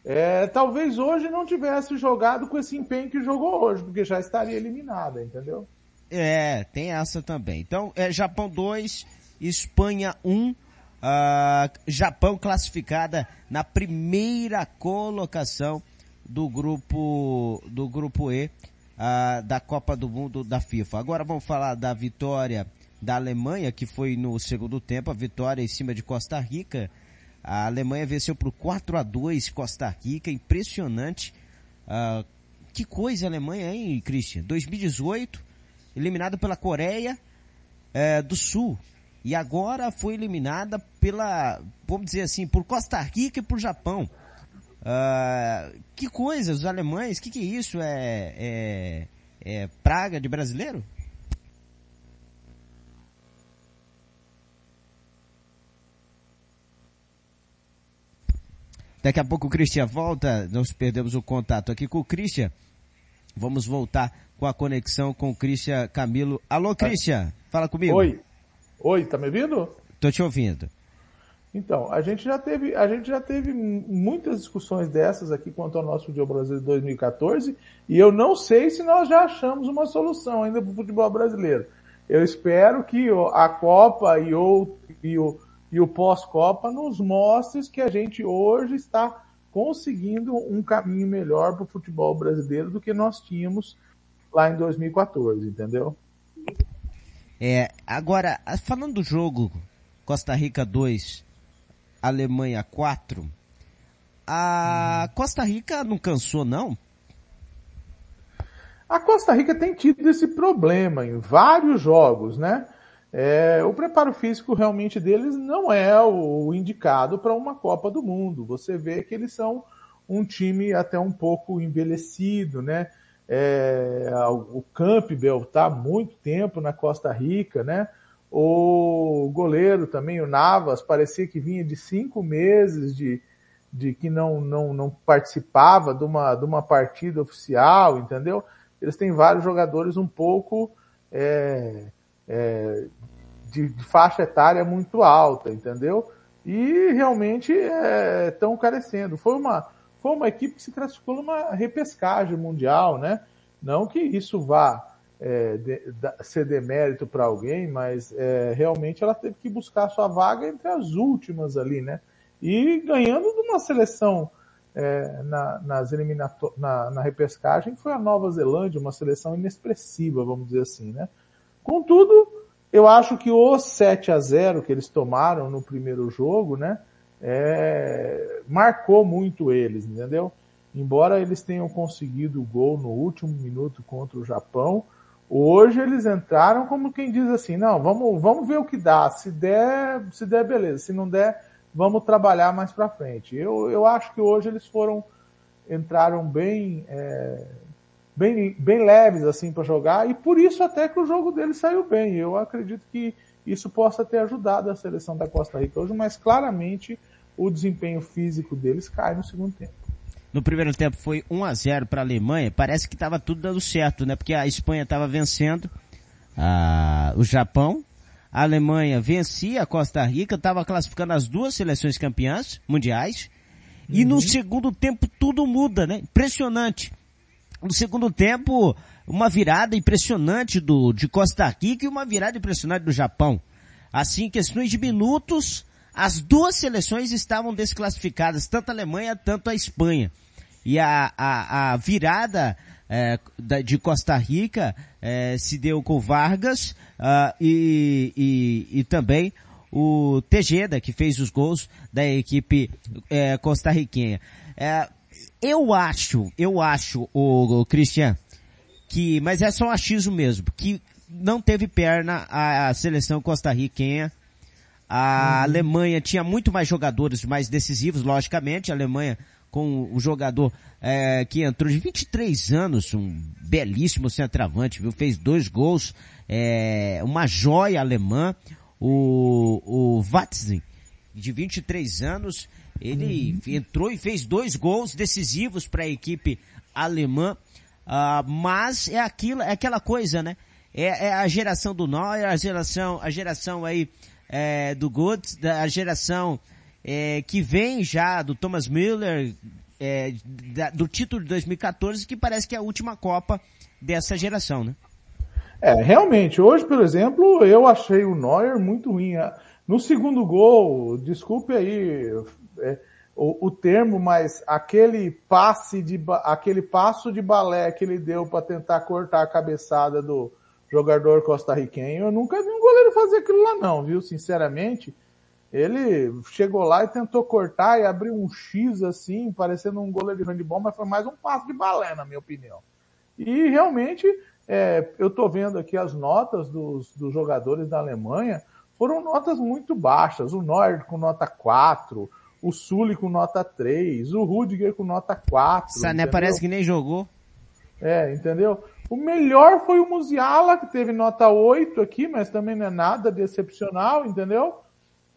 É, talvez hoje não tivesse jogado com esse empenho que jogou hoje, porque já estaria eliminada, entendeu? É, tem essa também. Então, é Japão 2, Espanha 1, um, uh, Japão classificada na primeira colocação do grupo, do grupo E, uh, da Copa do Mundo da FIFA. Agora vamos falar da vitória da Alemanha, que foi no segundo tempo, a vitória em cima de Costa Rica, a Alemanha venceu por 4 a 2 Costa Rica, impressionante. Uh, que coisa a Alemanha, hein, Christian? 2018, eliminada pela Coreia uh, do Sul. E agora foi eliminada pela, vamos dizer assim, por Costa Rica e por Japão. Uh, que coisa, os alemães, que que é isso? É, é, é praga de brasileiro? Daqui a pouco o Christian volta, nós perdemos o contato aqui com o Christian. Vamos voltar com a conexão com o Christian Camilo. Alô, Christian, fala comigo. Oi. Oi, tá me ouvindo? Tô te ouvindo. Então, a gente já teve, a gente já teve muitas discussões dessas aqui quanto ao nosso Futebol Brasileiro 2014, e eu não sei se nós já achamos uma solução ainda para o futebol brasileiro. Eu espero que a Copa e o, e o, e o pós-Copa nos mostre que a gente hoje está conseguindo um caminho melhor para o futebol brasileiro do que nós tínhamos lá em 2014, entendeu? É, agora, falando do jogo Costa Rica 2, Alemanha 4, a Costa Rica não cansou não? A Costa Rica tem tido esse problema em vários jogos, né? É, o preparo físico realmente deles não é o indicado para uma Copa do Mundo. Você vê que eles são um time até um pouco envelhecido, né? É, o Campbell está há muito tempo na Costa Rica, né? O goleiro também, o Navas, parecia que vinha de cinco meses de, de que não, não, não participava de uma, de uma partida oficial, entendeu? Eles têm vários jogadores um pouco é, é, de, de, faixa etária muito alta, entendeu? E realmente estão é, carecendo. Foi uma, foi uma equipe que se classificou numa repescagem mundial, né? Não que isso vá é, de, ser demérito para alguém, mas é, realmente ela teve que buscar sua vaga entre as últimas ali, né? E ganhando de uma seleção é, na, nas na, na repescagem foi a Nova Zelândia, uma seleção inexpressiva, vamos dizer assim, né? Contudo, eu acho que o 7 a 0 que eles tomaram no primeiro jogo, né? É, marcou muito eles, entendeu? Embora eles tenham conseguido o gol no último minuto contra o Japão, hoje eles entraram como quem diz assim, não, vamos, vamos ver o que dá. Se der, se der, beleza. Se não der, vamos trabalhar mais para frente. Eu, eu acho que hoje eles foram, entraram bem, é, bem, bem leves assim para jogar e por isso até que o jogo deles saiu bem. Eu acredito que isso possa ter ajudado a seleção da Costa Rica hoje, mas claramente o desempenho físico deles cai no segundo tempo. No primeiro tempo foi 1 a 0 para a Alemanha. Parece que estava tudo dando certo, né? Porque a Espanha estava vencendo a, o Japão. A Alemanha vencia a Costa Rica, estava classificando as duas seleções campeãs mundiais. E uhum. no segundo tempo tudo muda, né? Impressionante. No segundo tempo, uma virada impressionante do, de Costa Rica e uma virada impressionante do Japão. Assim, questões de minutos, as duas seleções estavam desclassificadas, tanto a Alemanha, tanto a Espanha. E a, a, a virada é, de Costa Rica é, se deu com Vargas uh, e, e, e, também o Tejeda, que fez os gols da equipe é, costarriquenha. É, eu acho, eu acho, o, o Cristian, que, mas é só um achismo mesmo, que não teve perna a, a seleção costarriquenha. A uhum. Alemanha tinha muito mais jogadores mais decisivos, logicamente. A Alemanha com o jogador é, que entrou de 23 anos, um belíssimo centroavante, viu? Fez dois gols, é, uma joia alemã, o, o Watzin, de 23 anos, ele uhum. entrou e fez dois gols decisivos para a equipe alemã. Uh, mas é aquilo, é aquela coisa, né? É, é, a geração do Neuer, a geração, a geração aí é, do Goods, a geração é, que vem já do Thomas Müller, é, da, do título de 2014, que parece que é a última Copa dessa geração, né? É, realmente, hoje, por exemplo, eu achei o Neuer muito ruim. No segundo gol, desculpe aí é, o, o, termo, mas aquele passe de aquele passo de balé que ele deu para tentar cortar a cabeçada do jogador costarriquenho, eu nunca vi um goleiro fazer aquilo lá não, viu? Sinceramente, ele chegou lá e tentou cortar e abrir um X assim, parecendo um goleiro de handball, mas foi mais um passo de balé, na minha opinião. E realmente, é, eu estou vendo aqui as notas dos, dos jogadores da Alemanha, foram notas muito baixas. O Neuer com nota 4, o Sully com nota 3, o Rudiger com nota 4. Sané entendeu? parece que nem jogou. É, entendeu? O melhor foi o Musiala, que teve nota 8 aqui, mas também não é nada de excepcional, entendeu?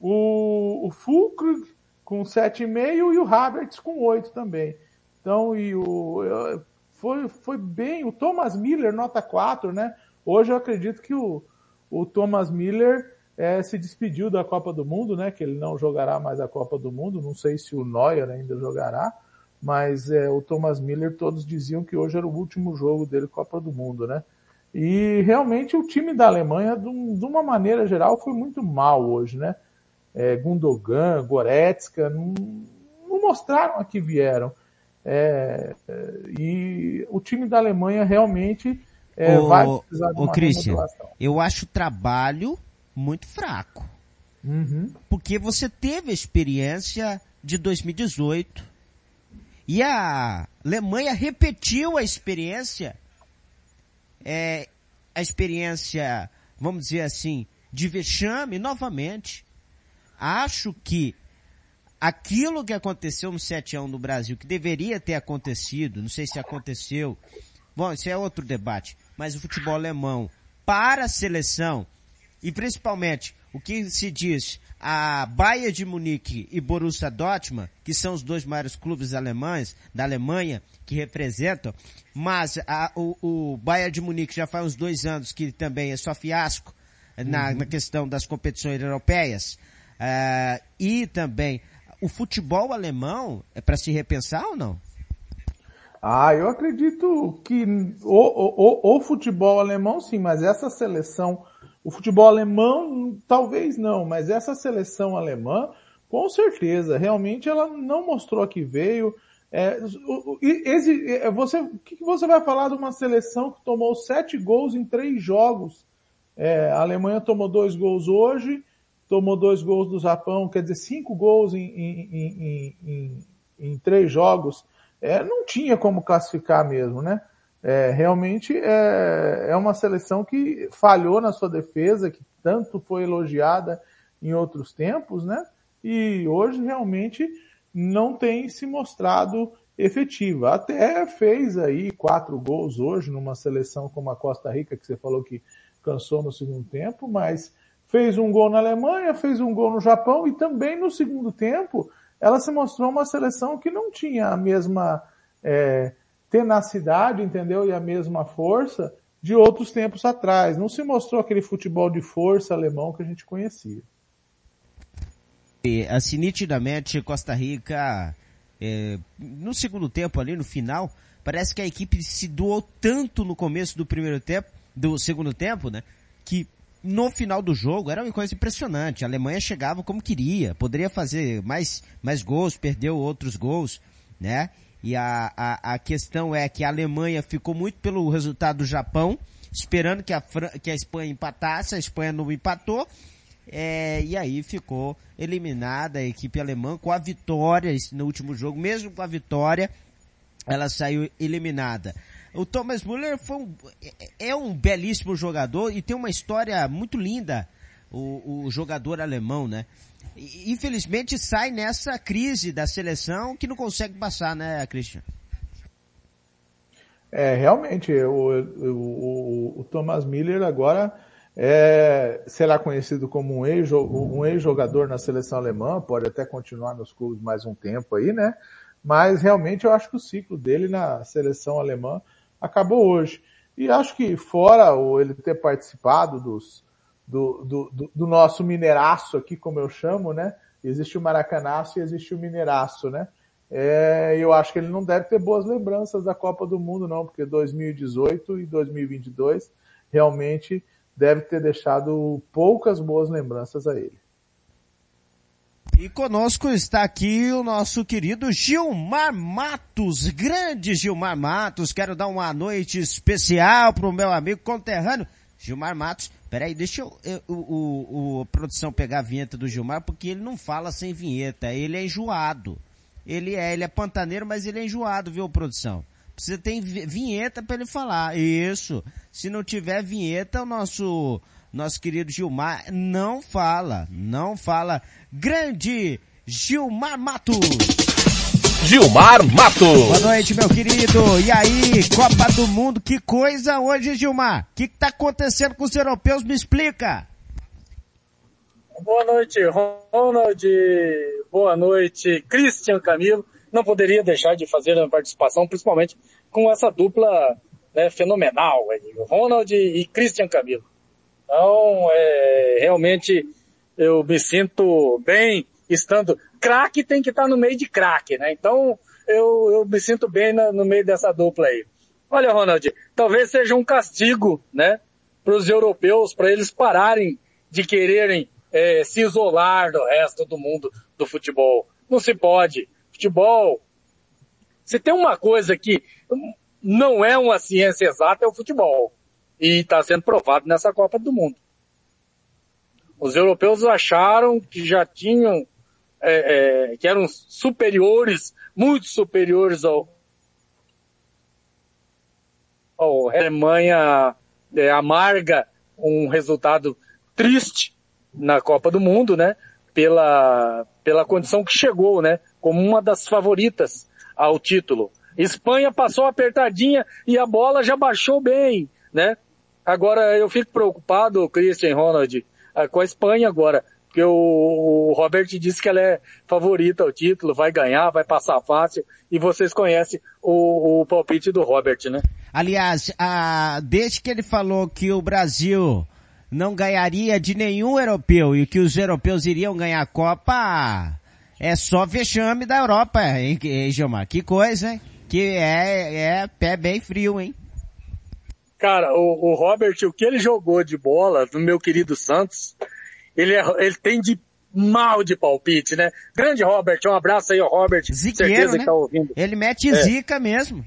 O, o Fulcrum com 7,5 e o Havertz com 8 também. Então, e o, foi, foi bem, o Thomas Miller, nota 4, né? Hoje eu acredito que o, o Thomas Miller é, se despediu da Copa do Mundo, né? Que ele não jogará mais a Copa do Mundo. Não sei se o Neuer ainda jogará, mas é, o Thomas Miller todos diziam que hoje era o último jogo dele Copa do Mundo, né? E realmente o time da Alemanha, de uma maneira geral, foi muito mal hoje, né? é, Gundogan, Goretzka, não, não, mostraram a que vieram. É, é, e o time da Alemanha realmente é, vai precisar de uma Christian, eu acho o trabalho muito fraco. Uhum. Porque você teve a experiência de 2018 e a Alemanha repetiu a experiência, é, a experiência, vamos dizer assim, de vexame novamente. Acho que aquilo que aconteceu no 7 a 1 no Brasil, que deveria ter acontecido, não sei se aconteceu, bom, isso é outro debate, mas o futebol alemão para a seleção, e principalmente o que se diz a Bayern de Munique e Borussia Dortmund, que são os dois maiores clubes alemães da Alemanha que representam, mas a, o, o Bayern de Munique já faz uns dois anos que também é só fiasco na, uhum. na questão das competições europeias. Uh, e também, o futebol alemão é para se repensar ou não? Ah, eu acredito que o, o, o, futebol alemão sim, mas essa seleção, o futebol alemão talvez não, mas essa seleção alemã, com certeza, realmente ela não mostrou que veio. É, esse, é, você, o que você vai falar de uma seleção que tomou sete gols em três jogos? É, a Alemanha tomou dois gols hoje, tomou dois gols do Japão, quer dizer, cinco gols em, em, em, em três jogos, é, não tinha como classificar mesmo, né? É, realmente é, é uma seleção que falhou na sua defesa, que tanto foi elogiada em outros tempos, né? E hoje realmente não tem se mostrado efetiva. Até fez aí quatro gols hoje numa seleção como a Costa Rica, que você falou que cansou no segundo tempo, mas fez um gol na Alemanha, fez um gol no Japão e também no segundo tempo ela se mostrou uma seleção que não tinha a mesma é, tenacidade, entendeu? E a mesma força de outros tempos atrás. Não se mostrou aquele futebol de força alemão que a gente conhecia. E, assim, nitidamente, Costa Rica, é, no segundo tempo ali, no final, parece que a equipe se doou tanto no começo do primeiro tempo, do segundo tempo, né? Que no final do jogo era uma coisa impressionante. A Alemanha chegava como queria, poderia fazer mais, mais gols, perdeu outros gols, né? E a, a, a questão é que a Alemanha ficou muito pelo resultado do Japão, esperando que a, que a Espanha empatasse, a Espanha não empatou, é, e aí ficou eliminada a equipe alemã com a vitória no último jogo, mesmo com a vitória, ela saiu eliminada. O Thomas Müller foi um, é, é um belíssimo jogador e tem uma história muito linda, o, o jogador alemão, né? Infelizmente sai nessa crise da seleção que não consegue passar, né, Christian? É, realmente, o, o, o Thomas Miller agora é, será conhecido como um ex-jogador um ex na seleção alemã, pode até continuar nos clubes mais um tempo aí, né? Mas realmente eu acho que o ciclo dele na seleção alemã acabou hoje. E acho que fora ele ter participado dos, do, do, do, nosso mineiraço aqui, como eu chamo, né? Existe o maracanaço e existe o mineiraço, né? É, eu acho que ele não deve ter boas lembranças da Copa do Mundo, não, porque 2018 e 2022 realmente deve ter deixado poucas boas lembranças a ele. E conosco está aqui o nosso querido Gilmar Matos, grande Gilmar Matos. Quero dar uma noite especial para o meu amigo conterrâneo Gilmar Matos. Peraí, deixa eu, eu o, o, produção pegar a vinheta do Gilmar, porque ele não fala sem vinheta, ele é enjoado. Ele é, ele é pantaneiro, mas ele é enjoado, viu, produção? Você tem vinheta para ele falar. Isso. Se não tiver vinheta, o nosso nosso querido Gilmar não fala, não fala. Grande Gilmar Matos. Gilmar Matos. Boa noite, meu querido. E aí, Copa do Mundo, que coisa hoje, Gilmar? O que está acontecendo com os europeus? Me explica. Boa noite, Ronald. Boa noite, Christian Camilo. Não poderia deixar de fazer a participação, principalmente com essa dupla né, fenomenal, Ronald e Christian Camilo. Então, é, realmente, eu me sinto bem estando... Craque tem que estar no meio de craque, né? Então, eu, eu me sinto bem na, no meio dessa dupla aí. Olha, Ronald, talvez seja um castigo, né? Para os europeus, para eles pararem de quererem é, se isolar do resto do mundo do futebol. Não se pode. Futebol, se tem uma coisa que não é uma ciência exata, é o futebol. E está sendo provado nessa Copa do Mundo. Os europeus acharam que já tinham, é, é, que eram superiores, muito superiores ao, ao Alemanha é, amarga um resultado triste na Copa do Mundo, né? Pela, pela condição que chegou, né? Como uma das favoritas ao título. Espanha passou apertadinha e a bola já baixou bem, né? Agora eu fico preocupado, Christian Ronald, eh, com a Espanha agora, porque o, Robert disse que ela é favorita ao título, vai ganhar, vai passar fácil, e vocês conhecem o, o palpite do Robert, né? Aliás, a, desde que ele falou que o Brasil não ganharia de nenhum europeu e que os europeus iriam ganhar a Copa, é só vexame da Europa, hein, Gilmar? Que coisa, hein? Que é, é pé bem frio, hein? Cara, o, o Robert, o que ele jogou de bola no meu querido Santos, ele, é, ele tem de mal de palpite, né? Grande Robert, um abraço aí ao Robert. Ziqueiro, certeza né? que tá ouvindo. Ele mete é. zica mesmo.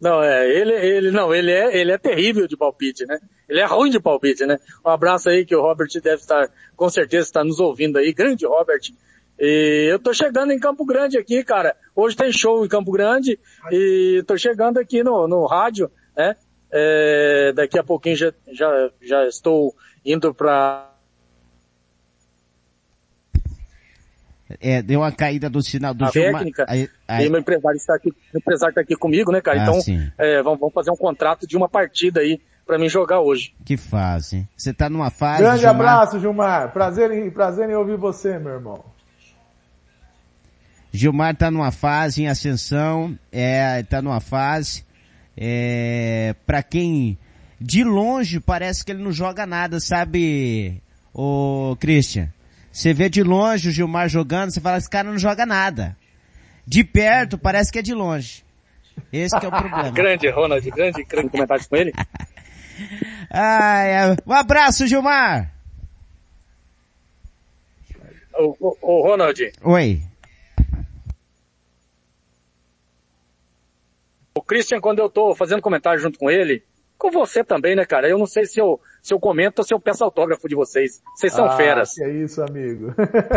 Não, é, ele, ele, não, ele é, ele é terrível de palpite, né? Ele é ruim de palpite, né? Um abraço aí que o Robert deve estar, com certeza está nos ouvindo aí. Grande Robert. E eu tô chegando em Campo Grande aqui, cara. Hoje tem show em Campo Grande e tô chegando aqui no, no rádio, né? É, daqui a pouquinho já, já, já estou indo para é, deu uma caída do sinal do a jogo. técnica, aí, aí... e meu empresário está aqui, meu empresário está aqui comigo, né, cara? Ah, então, é, vamos, vamos fazer um contrato de uma partida aí para mim jogar hoje. Que fase. Você tá numa fase. Grande Gilmar... abraço, Gilmar. Prazer em, prazer em ouvir você, meu irmão. Gilmar tá numa fase em ascensão, é, tá numa fase, é, para quem de longe parece que ele não joga nada, sabe, o Christian? Você vê de longe o Gilmar jogando, você fala, esse cara não joga nada. De perto, parece que é de longe. Esse é o problema. *laughs* grande, Ronald, grande, grande comentário com ele. *laughs* Ai, um abraço, Gilmar! Ô, ô, ô, Ronald. Oi. O Christian, quando eu tô fazendo comentário junto com ele, com você também, né, cara? Eu não sei se eu, se eu comento ou se eu peço autógrafo de vocês. Vocês são ah, feras. Que é isso, amigo.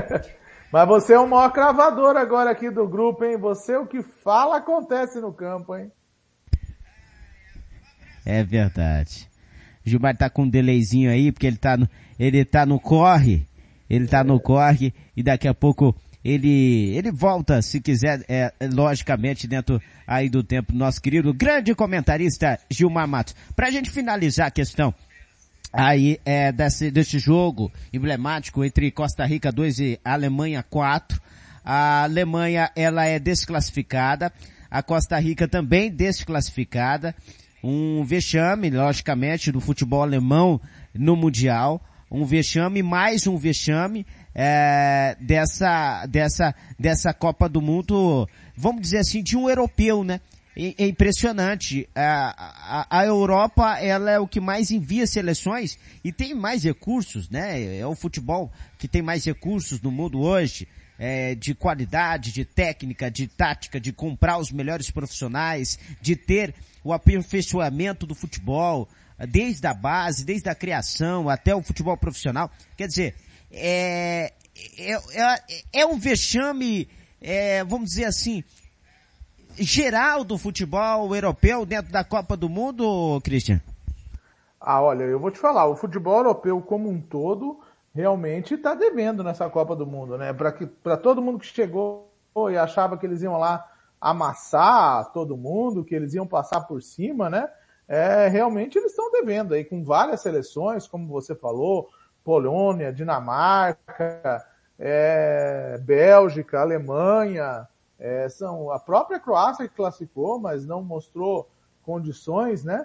*laughs* Mas você é o maior cravador agora aqui do grupo, hein? Você o que fala acontece no campo, hein? É verdade. Gilmar tá com um delayzinho aí, porque ele tá no, ele tá no corre, ele tá no corre, e daqui a pouco ele, ele volta, se quiser, é, logicamente, dentro aí do tempo, nosso querido grande comentarista Gilmar Matos. Pra gente finalizar a questão aí é, desse, desse jogo emblemático entre Costa Rica 2 e Alemanha 4. A Alemanha, ela é desclassificada. A Costa Rica também desclassificada. Um vexame, logicamente, do futebol alemão no Mundial. Um vexame, mais um vexame, é, dessa, dessa, dessa Copa do Mundo, vamos dizer assim, de um europeu, né? é impressionante. A, a, a, Europa, ela é o que mais envia seleções e tem mais recursos, né? É o futebol que tem mais recursos no mundo hoje. É, de qualidade, de técnica, de tática, de comprar os melhores profissionais, de ter o aperfeiçoamento do futebol, desde a base, desde a criação até o futebol profissional. Quer dizer, é, é, é, é um vexame, é, vamos dizer assim, geral do futebol europeu dentro da Copa do Mundo, Christian? Ah, olha, eu vou te falar, o futebol europeu como um todo realmente está devendo nessa Copa do Mundo, né? Para todo mundo que chegou e achava que eles iam lá amassar todo mundo, que eles iam passar por cima, né? É, realmente eles estão devendo aí com várias seleções, como você falou, Polônia, Dinamarca, é, Bélgica, Alemanha, é, são a própria Croácia que classificou, mas não mostrou condições, né,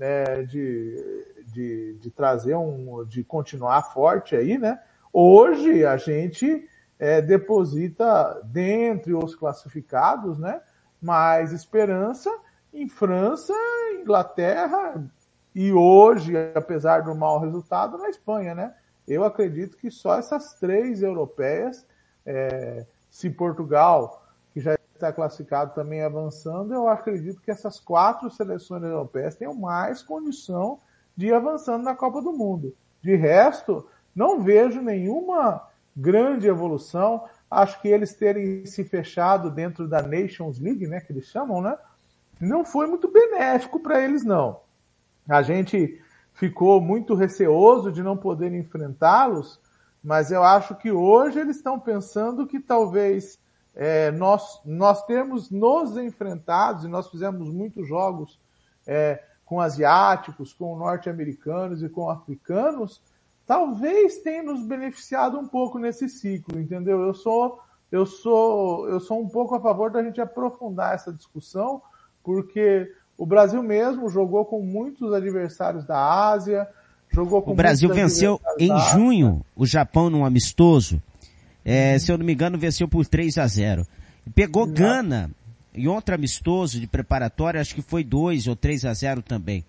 é, de, de, de, trazer um, de continuar forte aí, né. Hoje a gente é, deposita dentre os classificados, né, mais esperança em França, Inglaterra e hoje, apesar do mau resultado, na Espanha, né. Eu acredito que só essas três europeias, é, se Portugal que já está classificado também avançando, eu acredito que essas quatro seleções europeias tenham mais condição de ir avançando na Copa do Mundo. De resto, não vejo nenhuma grande evolução. Acho que eles terem se fechado dentro da Nations League, né, que eles chamam, né, não foi muito benéfico para eles, não. A gente ficou muito receoso de não poder enfrentá-los, mas eu acho que hoje eles estão pensando que talvez é, nós, nós temos nos enfrentados, e nós fizemos muitos jogos é, com asiáticos, com norte-americanos e com africanos, talvez tenha nos beneficiado um pouco nesse ciclo, entendeu? Eu sou, eu sou, eu sou um pouco a favor da gente aprofundar essa discussão, porque o Brasil mesmo jogou com muitos adversários da Ásia, jogou com O Brasil venceu em junho o Japão num amistoso é, se eu não me engano, venceu por 3 a 0. Pegou Exato. Gana e outro amistoso de preparatória, acho que foi 2 ou 3 a 0 também.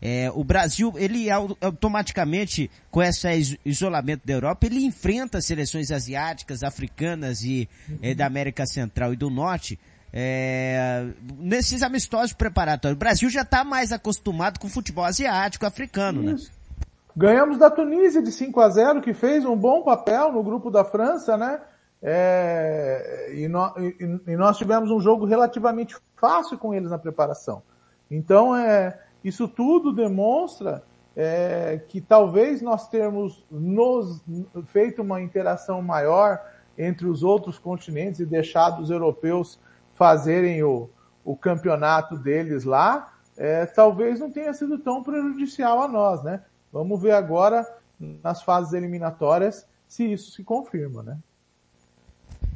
É, o Brasil, ele automaticamente, com esse isolamento da Europa, ele enfrenta seleções asiáticas, africanas e uhum. é, da América Central e do Norte, é, nesses amistosos preparatórios. O Brasil já está mais acostumado com o futebol asiático, africano, né? Isso. né? Ganhamos da Tunísia de 5 a 0, que fez um bom papel no grupo da França, né? É, e, no, e, e, nós tivemos um jogo relativamente fácil com eles na preparação. Então, é, isso tudo demonstra é, que talvez nós termos nos feito uma interação maior entre os outros continentes e deixado os europeus fazerem o, o campeonato deles lá, é, talvez não tenha sido tão prejudicial a nós, né? Vamos ver agora, nas fases eliminatórias, se isso se confirma, né?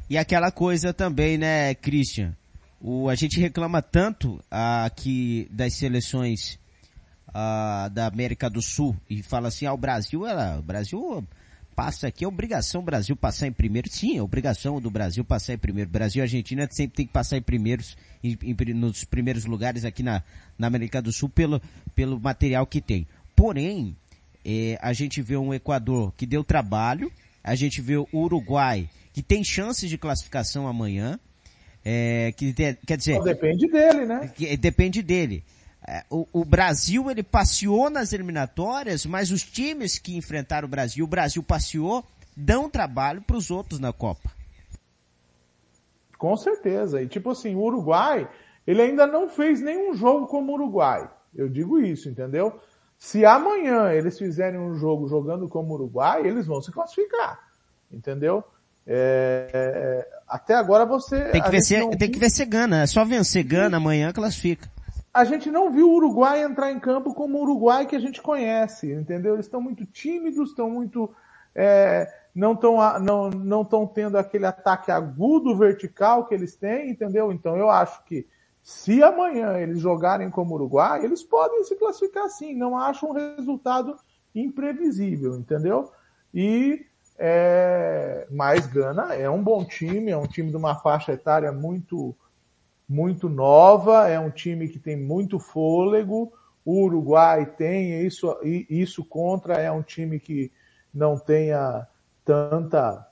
E aquela coisa também, né, Christian? O, a gente reclama tanto aqui das seleções uh, da América do Sul e fala assim, ah, o Brasil, ela, o Brasil passa aqui, é obrigação do Brasil passar em primeiro. Sim, é obrigação do Brasil passar em primeiro. Brasil e Argentina sempre tem que passar em primeiros, em, em, nos primeiros lugares aqui na, na América do Sul pelo, pelo material que tem. Porém, é, a gente vê um Equador que deu trabalho, a gente vê o Uruguai que tem chances de classificação amanhã, é, que quer dizer... depende dele, né? Que, depende dele. É, o, o, Brasil, ele passeou nas eliminatórias, mas os times que enfrentaram o Brasil, o Brasil passeou, dão trabalho para os outros na Copa. Com certeza. E tipo assim, o Uruguai, ele ainda não fez nenhum jogo como o Uruguai. Eu digo isso, entendeu? Se amanhã eles fizerem um jogo jogando como Uruguai, eles vão se classificar. Entendeu? É, é até agora você. Tem que, vencer, tem que vencer Gana. É só vencer Gana amanhã classifica. A gente não viu o Uruguai entrar em campo como o Uruguai que a gente conhece, entendeu? Eles estão muito tímidos, estão muito, é, não estão não, não tendo aquele ataque agudo vertical que eles têm, entendeu? Então eu acho que se amanhã eles jogarem como Uruguai, eles podem se classificar sim. Não acho um resultado imprevisível, entendeu? E é, mas Gana é um bom time, é um time de uma faixa etária muito muito nova, é um time que tem muito fôlego. O Uruguai tem isso isso contra é um time que não tenha tanta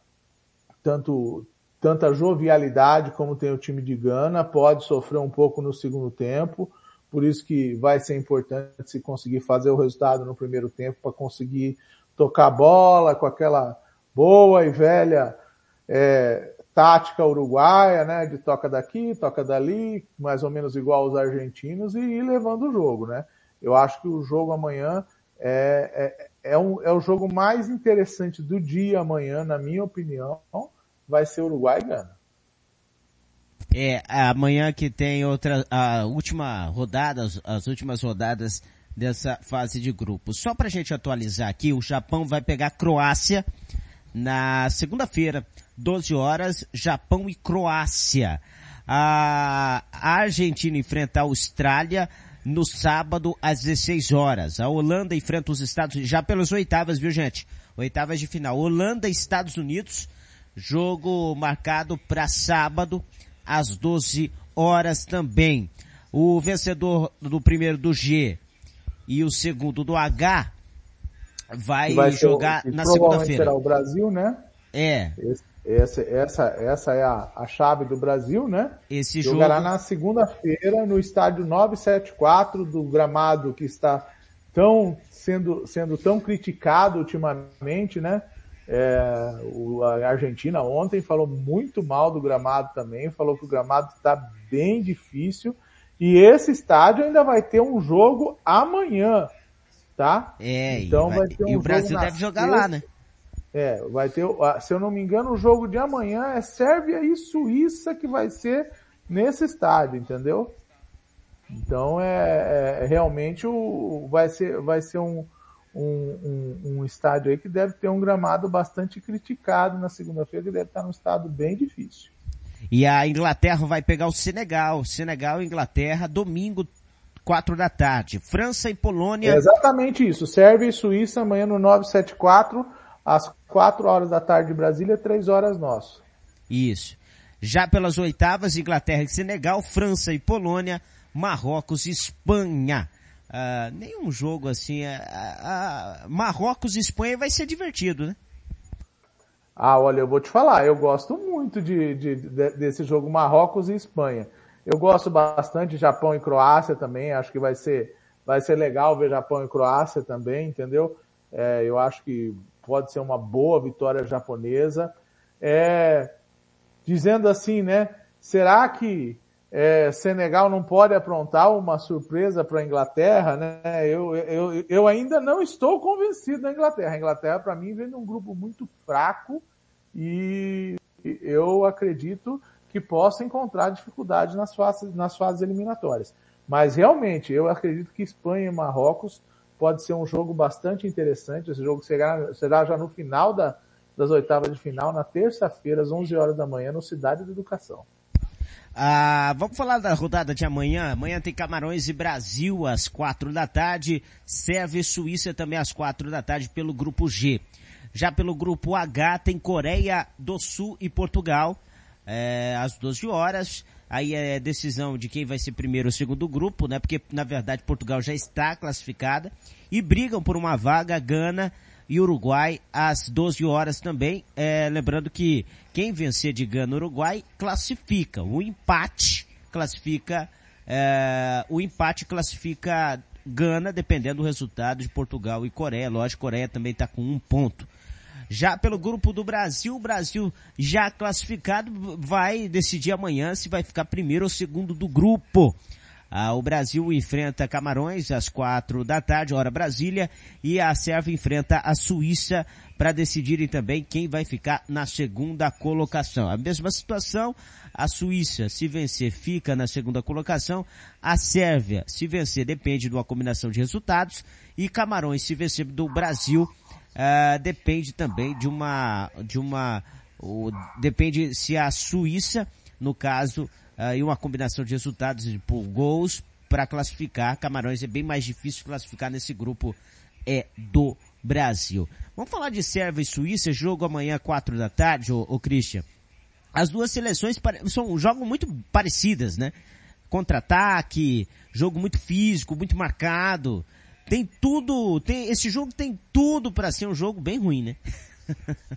tanto tanta jovialidade como tem o time de Gana, pode sofrer um pouco no segundo tempo, por isso que vai ser importante se conseguir fazer o resultado no primeiro tempo para conseguir tocar bola com aquela boa e velha é, tática uruguaia, né, de toca daqui, toca dali, mais ou menos igual aos argentinos e ir levando o jogo, né. Eu acho que o jogo amanhã é, é, é, um, é o jogo mais interessante do dia amanhã, na minha opinião, vai ser Uruguai e Gana. É, amanhã que tem outra, a última rodada, as, as últimas rodadas dessa fase de grupos. Só pra gente atualizar aqui, o Japão vai pegar a Croácia na segunda-feira, 12 horas, Japão e Croácia. A, Argentina enfrenta a Austrália no sábado às 16 horas. A Holanda enfrenta os Estados Unidos, já pelas oitavas, viu gente? Oitavas de final. Holanda e Estados Unidos Jogo marcado para sábado, às 12 horas também. O vencedor do primeiro do G e o segundo do H vai, vai jogar na segunda-feira. será o Brasil, né? É. Esse, essa, essa é a, a chave do Brasil, né? Esse Jogará jogo... na segunda-feira no estádio 974 do gramado que está tão sendo, sendo tão criticado ultimamente, né? É, o, a Argentina ontem falou muito mal do gramado também, falou que o gramado está bem difícil. E esse estádio ainda vai ter um jogo amanhã, tá? É, então e, vai, vai ter um e o Brasil deve jogar sexta, lá, né? É, vai ter, se eu não me engano, o jogo de amanhã é Sérvia e Suíça que vai ser nesse estádio, entendeu? Então é, é realmente o, vai ser, vai ser um, um, um, um, estádio aí que deve ter um gramado bastante criticado na segunda-feira, que deve estar num estado bem difícil. E a Inglaterra vai pegar o Senegal. Senegal e Inglaterra, domingo, quatro da tarde. França e Polônia. É exatamente isso. Sérvia e Suíça amanhã no 974, às quatro horas da tarde de Brasília, três horas nosso. Isso. Já pelas oitavas, Inglaterra e Senegal, França e Polônia, Marrocos e Espanha. Uh, nenhum jogo assim. Uh, uh, Marrocos e Espanha vai ser divertido, né? Ah, olha, eu vou te falar, eu gosto muito de, de, de, desse jogo Marrocos e Espanha. Eu gosto bastante de Japão e Croácia também, acho que vai ser, vai ser legal ver Japão e Croácia também, entendeu? É, eu acho que pode ser uma boa vitória japonesa. É, dizendo assim, né? Será que é, Senegal não pode aprontar uma surpresa para a Inglaterra, né? Eu, eu, eu ainda não estou convencido da Inglaterra. A Inglaterra, para mim, vem de um grupo muito fraco e eu acredito que possa encontrar dificuldade nas fases, nas fases eliminatórias. Mas realmente, eu acredito que Espanha e Marrocos pode ser um jogo bastante interessante. Esse jogo será, será já no final da, das oitavas de final, na terça-feira, às 11 horas da manhã, no Cidade da Educação. Ah, vamos falar da rodada de amanhã. Amanhã tem Camarões e Brasil às quatro da tarde. Sérvia e Suíça também às quatro da tarde pelo grupo G. Já pelo grupo H tem Coreia do Sul e Portugal é, às 12 horas. Aí é decisão de quem vai ser primeiro ou segundo grupo, né? Porque na verdade Portugal já está classificada e brigam por uma vaga Gana e Uruguai às 12 horas também. É, lembrando que quem vencer de Gana Uruguai classifica. O empate classifica, é, o empate classifica Gana, dependendo do resultado de Portugal e Coreia. Lógico, Coreia também está com um ponto. Já pelo grupo do Brasil, o Brasil já classificado vai decidir amanhã se vai ficar primeiro ou segundo do grupo. Ah, o Brasil enfrenta Camarões às quatro da tarde, hora Brasília, e a Sérvia enfrenta a Suíça para decidirem também quem vai ficar na segunda colocação. A mesma situação, a Suíça, se vencer, fica na segunda colocação. A Sérvia, se vencer, depende de uma combinação de resultados. E Camarões, se vencer do Brasil, uh, depende também de uma, de uma, depende se a Suíça, no caso, uh, e uma combinação de resultados por gols para classificar. Camarões é bem mais difícil classificar nesse grupo é do Brasil. Vamos falar de Sérvia e Suíça, jogo amanhã quatro da tarde, ô Christian. As duas seleções são jogam muito parecidas, né? Contra-ataque, jogo muito físico, muito marcado. Tem tudo, tem esse jogo tem tudo para ser um jogo bem ruim, né? *laughs*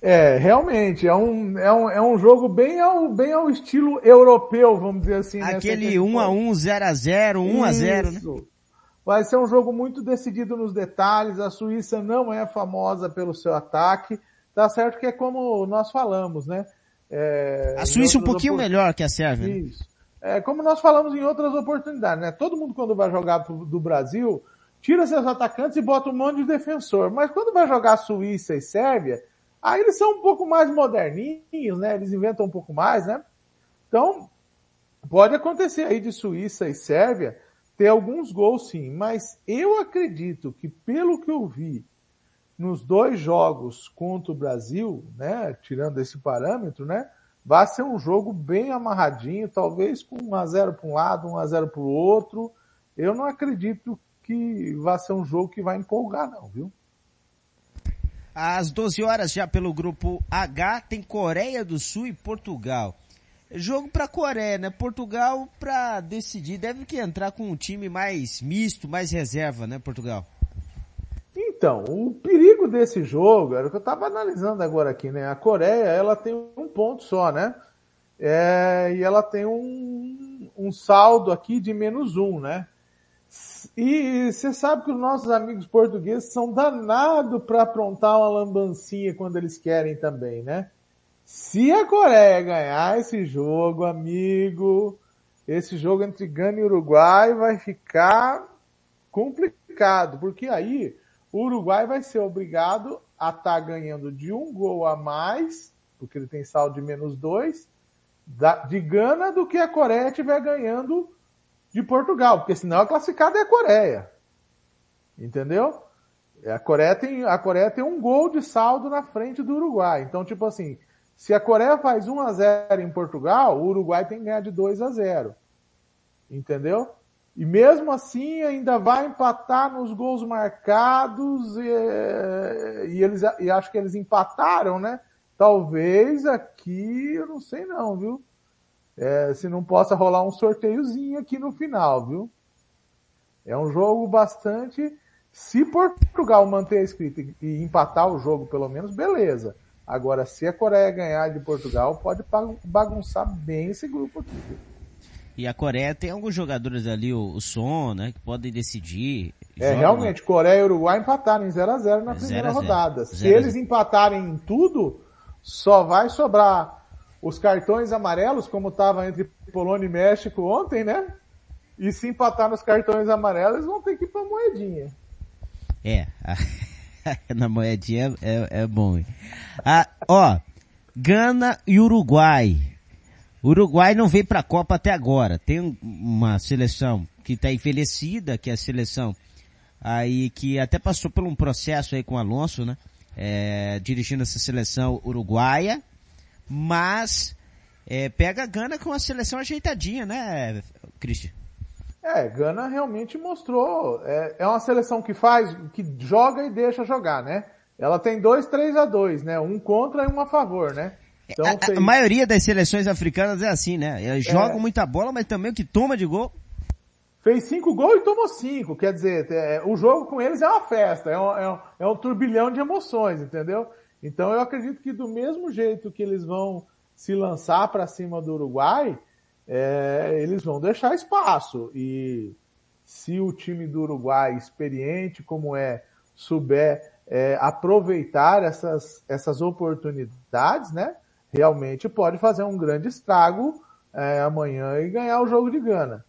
É, realmente, é um, é um, é um jogo bem ao, bem ao estilo europeu, vamos dizer assim. Né? Aquele 1x1, 0x0, 1x0, né? Vai ser um jogo muito decidido nos detalhes, a Suíça não é famosa pelo seu ataque, tá certo que é como nós falamos, né? É, a Suíça um pouquinho melhor que a Sérvia. Né? Isso. É, como nós falamos em outras oportunidades, né? Todo mundo quando vai jogar do Brasil, tira seus atacantes e bota um monte de defensor. Mas quando vai jogar Suíça e Sérvia, Aí eles são um pouco mais moderninhos, né? Eles inventam um pouco mais, né? Então, pode acontecer aí de Suíça e Sérvia ter alguns gols sim, mas eu acredito que pelo que eu vi nos dois jogos contra o Brasil, né, tirando esse parâmetro, né, vai ser um jogo bem amarradinho, talvez com 1 a 0 para um lado, 1 a 0 para o outro. Eu não acredito que vai ser um jogo que vai empolgar não, viu? Às 12 horas já pelo grupo H tem Coreia do Sul e Portugal. Jogo para Coreia, né? Portugal para decidir deve que entrar com um time mais misto, mais reserva, né, Portugal? Então, o perigo desse jogo era o que eu estava analisando agora aqui, né? A Coreia, ela tem um ponto só, né? É, e ela tem um, um saldo aqui de menos um, né? E você sabe que os nossos amigos portugueses são danados para aprontar uma lambancinha quando eles querem também, né? Se a Coreia ganhar esse jogo, amigo, esse jogo entre Gana e Uruguai vai ficar complicado, porque aí o Uruguai vai ser obrigado a estar tá ganhando de um gol a mais, porque ele tem saldo de menos dois, de Gana do que a Coreia estiver ganhando de Portugal, porque senão a classificada é a Coreia. Entendeu? É, a Coreia tem, a Coreia tem um gol de saldo na frente do Uruguai. Então, tipo assim, se a Coreia faz 1 a 0 em Portugal, o Uruguai tem que ganhar de 2 a 0. Entendeu? E mesmo assim ainda vai empatar nos gols marcados e, e eles e acho que eles empataram, né? Talvez aqui, eu não sei não, viu? É, se não possa rolar um sorteiozinho aqui no final, viu? É um jogo bastante. Se Portugal manter a escrita e empatar o jogo, pelo menos, beleza. Agora, se a Coreia ganhar de Portugal, pode bagunçar bem esse grupo aqui. E a Coreia tem alguns jogadores ali, o, o Son, né, que podem decidir. É, realmente, Coreia e Uruguai empataram em 0x0 na primeira 0 rodada. Se 0 eles empatarem em tudo, só vai sobrar os cartões amarelos, como estava entre Polônia e México ontem, né? E se empatar nos cartões amarelos, vão ter que ir pra moedinha. É, *laughs* na moedinha é, é bom. Ah, ó, Gana e Uruguai. Uruguai não veio pra Copa até agora. Tem uma seleção que está envelhecida, que é a seleção aí que até passou por um processo aí com o Alonso, né? É, dirigindo essa seleção uruguaia, mas é, pega a Gana com a seleção ajeitadinha, né, Cristian? É, Gana realmente mostrou. É, é uma seleção que faz, que joga e deixa jogar, né? Ela tem dois 3 a 2 né? Um contra e um a favor, né? Então, a, fez... a, maioria das seleções africanas é assim, né? Elas é. jogam muita bola, mas também o que toma de gol. Fez cinco gols e tomou cinco. Quer dizer, é, o jogo com eles é uma festa, é um, é um, é um turbilhão de emoções, entendeu? Então eu acredito que do mesmo jeito que eles vão se lançar para cima do Uruguai, é, eles vão deixar espaço. E se o time do Uruguai, experiente como é, souber é, aproveitar essas, essas oportunidades, né? Realmente pode fazer um grande estrago é, amanhã e ganhar o jogo de Gana.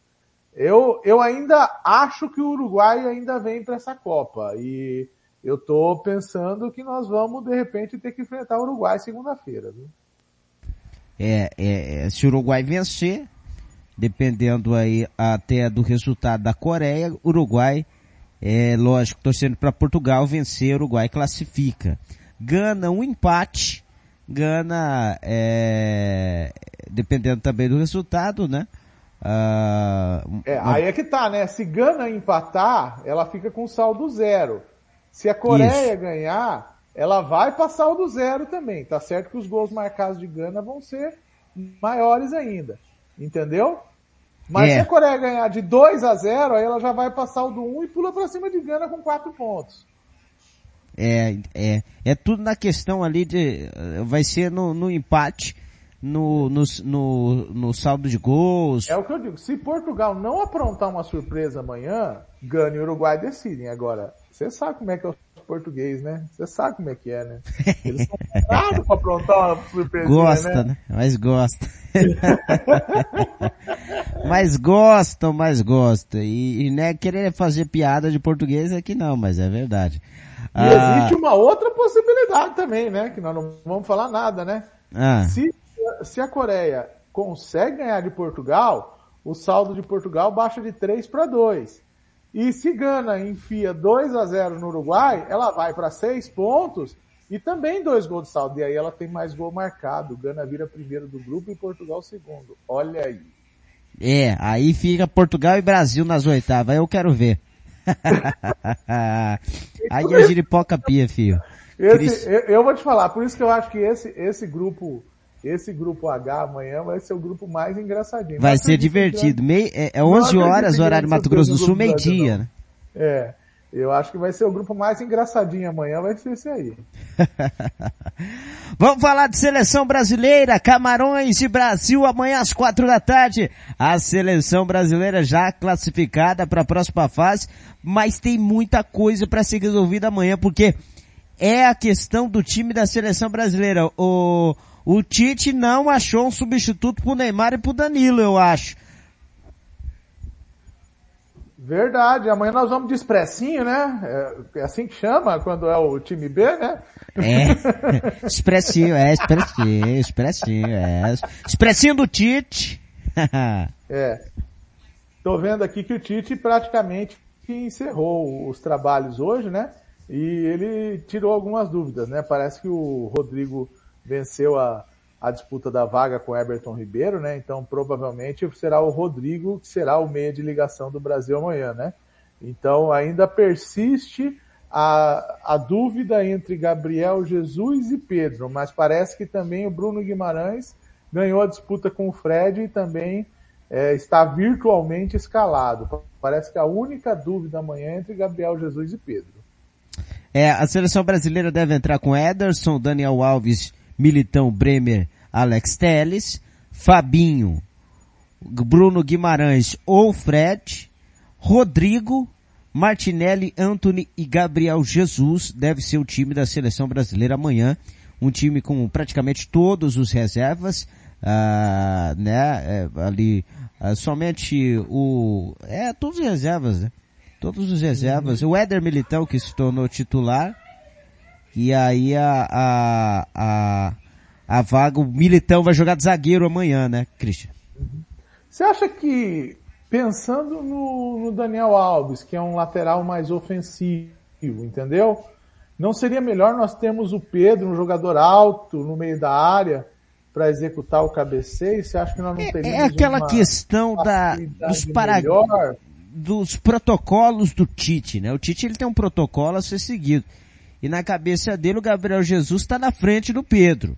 Eu, eu ainda acho que o Uruguai ainda vem para essa Copa e eu tô pensando que nós vamos de repente ter que enfrentar o Uruguai segunda-feira? É, é, é, se o Uruguai vencer, dependendo aí até do resultado da Coreia, Uruguai, é lógico, torcendo para Portugal vencer, Uruguai classifica. Gana um empate, Gana, é, dependendo também do resultado, né? Uh, é, aí é que tá, né? Se Gana empatar, ela fica com saldo zero. Se a Coreia Isso. ganhar, ela vai passar saldo zero também. Tá certo que os gols marcados de Gana vão ser maiores ainda. Entendeu? Mas é. se a Coreia ganhar de 2 a 0, aí ela já vai passar o do 1 e pula para cima de Gana com 4 pontos. É, é, é tudo na questão ali de, vai ser no, no empate, no, no, no, no, saldo de gols. É o que eu digo, se Portugal não aprontar uma surpresa amanhã, Gana e Uruguai decidem. Agora, você sabe como é que é o português, né? Você sabe como é que é, né? *laughs* Eles são bravos pra aprontar uma surpresa. Gosta, né? né? Mas gosta. *laughs* mas gostam, mas gostam. E, e né, querer fazer piada de português aqui não, mas é verdade. E ah, existe uma outra possibilidade também, né? Que nós não vamos falar nada, né? Ah. Se, se a Coreia consegue ganhar de Portugal, o saldo de Portugal baixa de 3 para 2. E se Gana enfia 2 a 0 no Uruguai, ela vai para 6 pontos e também dois gols de saldo. E aí ela tem mais gol marcado. Gana vira primeiro do grupo e Portugal segundo. Olha aí. É, aí fica Portugal e Brasil nas oitavas. Eu quero ver. *laughs* aí é giripoca pia, filho. Esse, eu, eu, vou te falar, por isso que eu acho que esse, esse grupo, esse grupo H amanhã vai ser o grupo mais engraçadinho. Vai ser divertido. Mei, é, é 11 horas, horário Mato Grosso do Sul, meio-dia, né? É. Eu acho que vai ser o grupo mais engraçadinho amanhã, vai ser esse aí. *laughs* Vamos falar de seleção brasileira, Camarões e Brasil amanhã às quatro da tarde. A seleção brasileira já classificada para a próxima fase, mas tem muita coisa para ser resolvida amanhã, porque é a questão do time da seleção brasileira. O, o Tite não achou um substituto pro Neymar e pro Danilo, eu acho. Verdade, amanhã nós vamos de expressinho, né? É, é assim que chama quando é o time B, né? É, *laughs* expressinho, é, expressinho, expressinho, é. Expressinho do Tite. *laughs* é. Tô vendo aqui que o Tite praticamente encerrou os trabalhos hoje, né? E ele tirou algumas dúvidas, né? Parece que o Rodrigo venceu a, a disputa da vaga com Everton Ribeiro, né? Então provavelmente será o Rodrigo que será o meia de ligação do Brasil amanhã, né? Então ainda persiste a, a dúvida entre Gabriel Jesus e Pedro, mas parece que também o Bruno Guimarães ganhou a disputa com o Fred e também é, está virtualmente escalado. Parece que a única dúvida amanhã é entre Gabriel Jesus e Pedro. É, a seleção brasileira deve entrar com Ederson, Daniel Alves Militão Bremer, Alex Teles, Fabinho, Bruno Guimarães ou Fred, Rodrigo, Martinelli, Anthony e Gabriel Jesus deve ser o time da seleção brasileira amanhã. Um time com praticamente todos os reservas, ah, né, é, ali, ah, somente o, é, todos os reservas, né? Todos os reservas. O Éder Militão que se tornou titular, e aí a, a, a, a vaga, o Militão vai jogar de zagueiro amanhã, né, Christian? Você acha que, pensando no, no Daniel Alves, que é um lateral mais ofensivo, entendeu? Não seria melhor nós termos o Pedro, um jogador alto no meio da área, para executar o cabeceio? Você acha que nós não é, teríamos É, é aquela questão da, dos paradigmas, dos protocolos do Tite, né? O Tite ele tem um protocolo a ser seguido. E na cabeça dele o Gabriel Jesus está na frente do Pedro.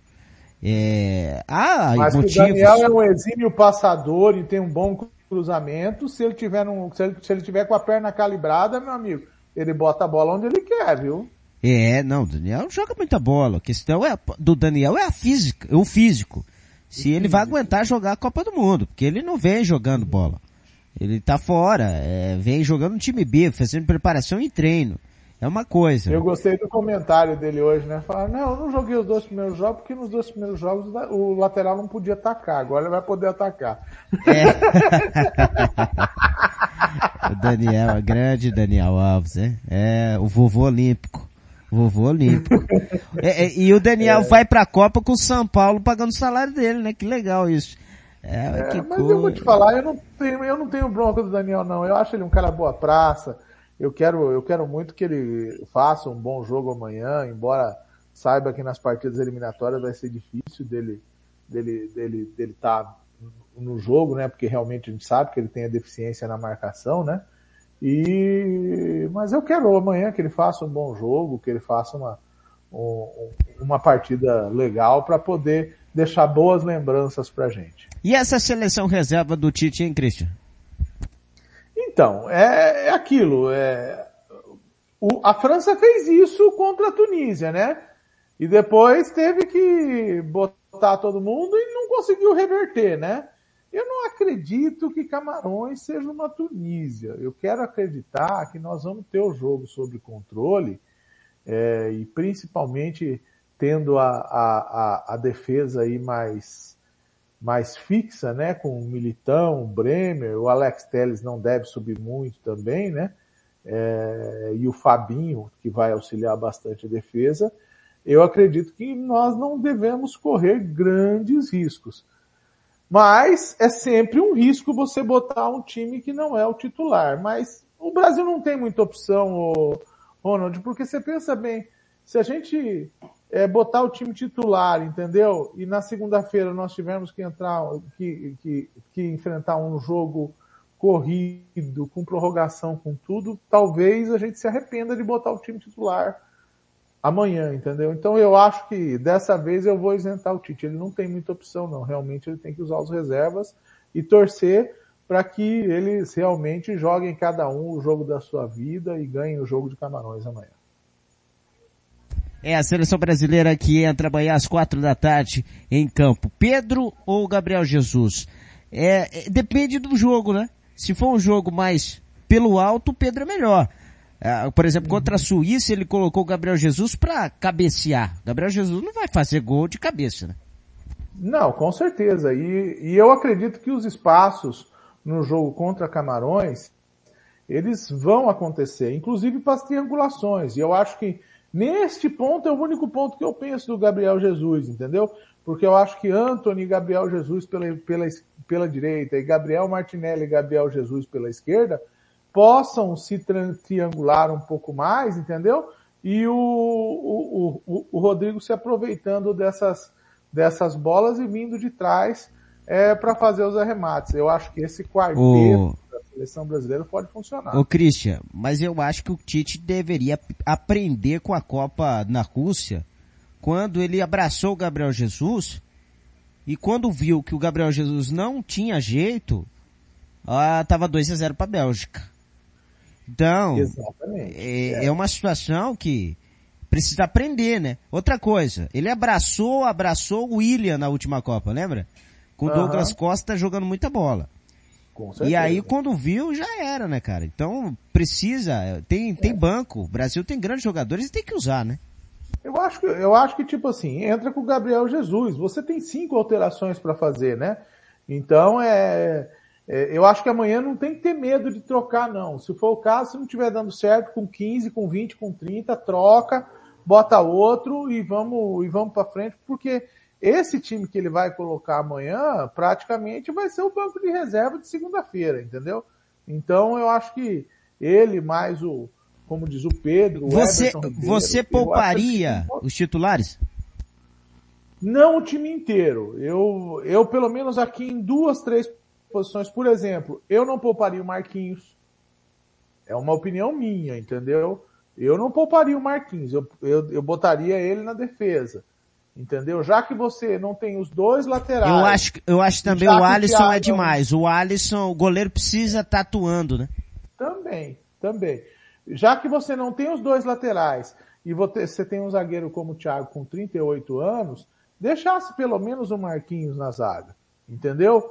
É... Ah, Mas motivos... o Daniel é um exímio passador e tem um bom cruzamento. Se ele tiver num, se ele, se ele tiver com a perna calibrada, meu amigo, ele bota a bola onde ele quer, viu? É, não, o Daniel joga muita bola. A questão é, do Daniel é a física, é o físico. Se ele vai aguentar jogar a Copa do Mundo, porque ele não vem jogando bola. Ele tá fora, é, vem jogando no time B, fazendo preparação e treino. É uma coisa. Eu gostei do comentário dele hoje, né? Falar, não, eu não joguei os dois primeiros jogos porque nos dois primeiros jogos o lateral não podia atacar, agora ele vai poder atacar. É. *laughs* o Daniel, grande Daniel Alves, né? É, o vovô olímpico. Vovô olímpico. é, é, e o Daniel é. vai pra Copa com o São Paulo pagando o salário dele, né? Que legal isso. É, é mas coisa. eu vou te falar, eu não tenho, eu não tenho bronca do Daniel não. Eu acho ele um cara boa praça. Eu quero, eu quero muito que ele faça um bom jogo amanhã, embora saiba que nas partidas eliminatórias vai ser difícil dele, dele, dele, dele estar tá no jogo, né? Porque realmente a gente sabe que ele tem a deficiência na marcação, né? E, mas eu quero amanhã que ele faça um bom jogo, que ele faça uma, um, uma partida legal para poder deixar boas lembranças pra gente. E essa seleção reserva do Tite, hein, Christian? Então, é, é aquilo. É, o, a França fez isso contra a Tunísia, né? E depois teve que botar todo mundo e não conseguiu reverter, né? Eu não acredito que Camarões seja uma Tunísia. Eu quero acreditar que nós vamos ter o jogo sob controle é, e principalmente tendo a, a, a, a defesa aí mais mais fixa, né, com o Militão, o Bremer, o Alex Telles não deve subir muito também, né, é, e o Fabinho, que vai auxiliar bastante a defesa, eu acredito que nós não devemos correr grandes riscos. Mas é sempre um risco você botar um time que não é o titular. Mas o Brasil não tem muita opção, Ronald, porque você pensa bem, se a gente é, botar o time titular, entendeu? E na segunda-feira nós tivemos que entrar, que, que, que enfrentar um jogo corrido, com prorrogação, com tudo, talvez a gente se arrependa de botar o time titular amanhã, entendeu? Então eu acho que dessa vez eu vou isentar o Tite. Ele não tem muita opção, não. Realmente ele tem que usar os reservas e torcer para que eles realmente joguem cada um o jogo da sua vida e ganhem o jogo de Camarões amanhã. É a seleção brasileira que entra amanhã às quatro da tarde em campo. Pedro ou Gabriel Jesus? É, é, depende do jogo, né? Se for um jogo mais pelo alto, o Pedro é melhor. É, por exemplo, contra a Suíça, ele colocou o Gabriel Jesus para cabecear. Gabriel Jesus não vai fazer gol de cabeça, né? Não, com certeza. E, e eu acredito que os espaços no jogo contra Camarões, eles vão acontecer, inclusive para as triangulações. E eu acho que Neste ponto é o único ponto que eu penso do Gabriel Jesus, entendeu? Porque eu acho que Anthony e Gabriel Jesus pela, pela, pela direita e Gabriel Martinelli e Gabriel Jesus pela esquerda possam se triangular um pouco mais, entendeu? E o, o, o, o Rodrigo se aproveitando dessas, dessas bolas e vindo de trás é, para fazer os arremates. Eu acho que esse quarteto seleção brasileira pode funcionar. Ô Christian, mas eu acho que o Tite deveria aprender com a Copa na Rússia, quando ele abraçou o Gabriel Jesus, e quando viu que o Gabriel Jesus não tinha jeito, ah, tava 2 a 0 para a Bélgica. Então, é, é. é uma situação que precisa aprender, né? Outra coisa, ele abraçou, abraçou o William na última Copa, lembra? Com o Douglas Costa jogando muita bola e aí quando viu já era, né, cara? Então precisa, tem, tem é. banco, o Brasil tem grandes jogadores e tem que usar, né? Eu acho que, eu acho que tipo assim, entra com o Gabriel Jesus, você tem cinco alterações para fazer, né? Então é, é, eu acho que amanhã não tem que ter medo de trocar não. Se for o caso, se não estiver dando certo com 15, com 20, com 30, troca, bota outro e vamos, e vamos para frente, porque esse time que ele vai colocar amanhã, praticamente vai ser o banco de reserva de segunda-feira, entendeu? Então eu acho que ele mais o, como diz o Pedro, o você, você pouparia os titulares? Não o time inteiro. Eu, eu pelo menos aqui em duas, três posições, por exemplo, eu não pouparia o Marquinhos. É uma opinião minha, entendeu? Eu não pouparia o Marquinhos, eu, eu, eu botaria ele na defesa. Entendeu? Já que você não tem os dois laterais. Eu acho, eu acho também o Alisson é demais. O Alisson, o goleiro precisa estar tá atuando, né? Também, também. Já que você não tem os dois laterais e você tem um zagueiro como o Thiago com 38 anos, deixasse pelo menos o Marquinhos na zaga. Entendeu?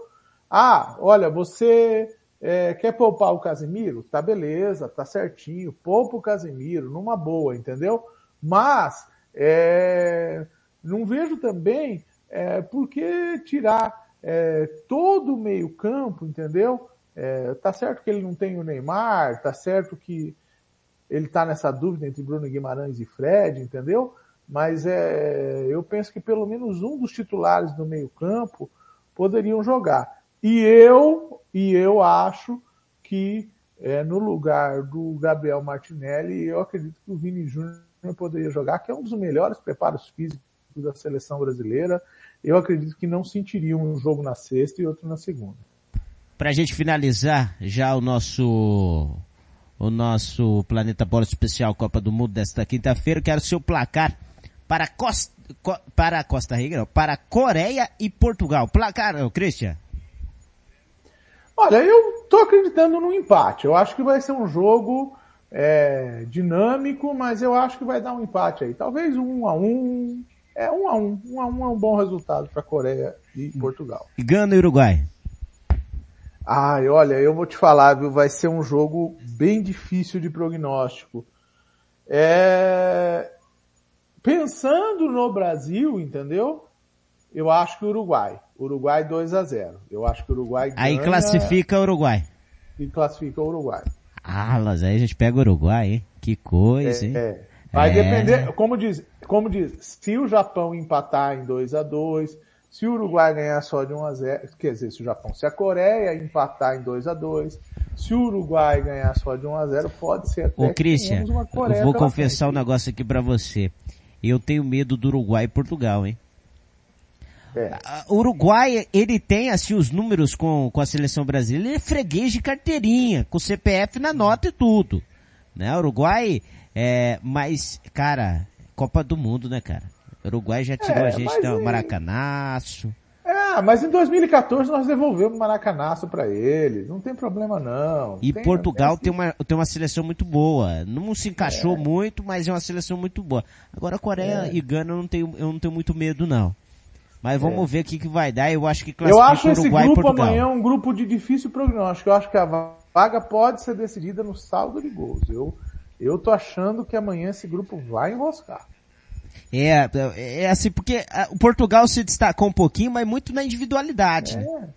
Ah, olha, você é, quer poupar o Casimiro? Tá beleza, tá certinho. Poupa o Casimiro, numa boa, entendeu? Mas é, não vejo também é, por que tirar é, todo o meio campo, entendeu? É, tá certo que ele não tem o Neymar, tá certo que ele tá nessa dúvida entre Bruno Guimarães e Fred, entendeu? Mas é, eu penso que pelo menos um dos titulares do meio campo poderiam jogar. E eu, e eu acho que é, no lugar do Gabriel Martinelli, eu acredito que o Vini Júnior poderia jogar, que é um dos melhores preparos físicos da seleção brasileira. Eu acredito que não sentiria um jogo na sexta e outro na segunda. Para a gente finalizar já o nosso o nosso Planeta Bola Especial Copa do Mundo desta quinta-feira, quero seu placar para Costa, para Costa Rica, não, para Coreia e Portugal. Placar, Christian. Olha, eu tô acreditando no empate. Eu acho que vai ser um jogo é, dinâmico, mas eu acho que vai dar um empate aí. Talvez um a um. É um a um. Um a um é um bom resultado para Coreia e Portugal. E Gana e Uruguai. Ai, olha, eu vou te falar, viu? Vai ser um jogo bem difícil de prognóstico. É... Pensando no Brasil, entendeu? Eu acho que o Uruguai. Uruguai 2 a 0 Eu acho que o Uruguai Aí ganha... classifica o Uruguai. E classifica o Uruguai. Ah, mas aí a gente pega o Uruguai, hein? Que coisa, é, hein? É. Vai é. depender, como diz, como diz, se o Japão empatar em 2 a 2 se o Uruguai ganhar só de 1 a 0 quer dizer, se o Japão, se a Coreia empatar em 2 a 2 se o Uruguai ganhar só de 1 a 0 pode ser até Ô, Christian, eu vou confessar frente. um negócio aqui para você. Eu tenho medo do Uruguai e Portugal, hein? É. O Uruguai, ele tem assim os números com, com a seleção brasileira, ele é freguês de carteirinha, com CPF na nota e tudo. Né? O Uruguai, é, mas, cara, Copa do Mundo, né, cara? O Uruguai já tirou é, a gente do Maracanaço. É, mas em 2014 nós devolvemos o Maracanaço para eles. Não tem problema não. E tem, Portugal tem, uma, tem uma seleção muito boa. Não se encaixou é. muito, mas é uma seleção muito boa. Agora Coreia é. e Gana eu não tenho, eu não tenho muito medo não. Mas vamos é. ver o que, que vai dar. Eu acho que classifica Eu acho esse Uruguai grupo amanhã um grupo de difícil prognóstico. Eu acho que a vaga pode ser decidida no saldo de gols. Eu, eu tô achando que amanhã esse grupo vai enroscar. É, é assim, porque o Portugal se destacou um pouquinho, mas muito na individualidade. É. Né?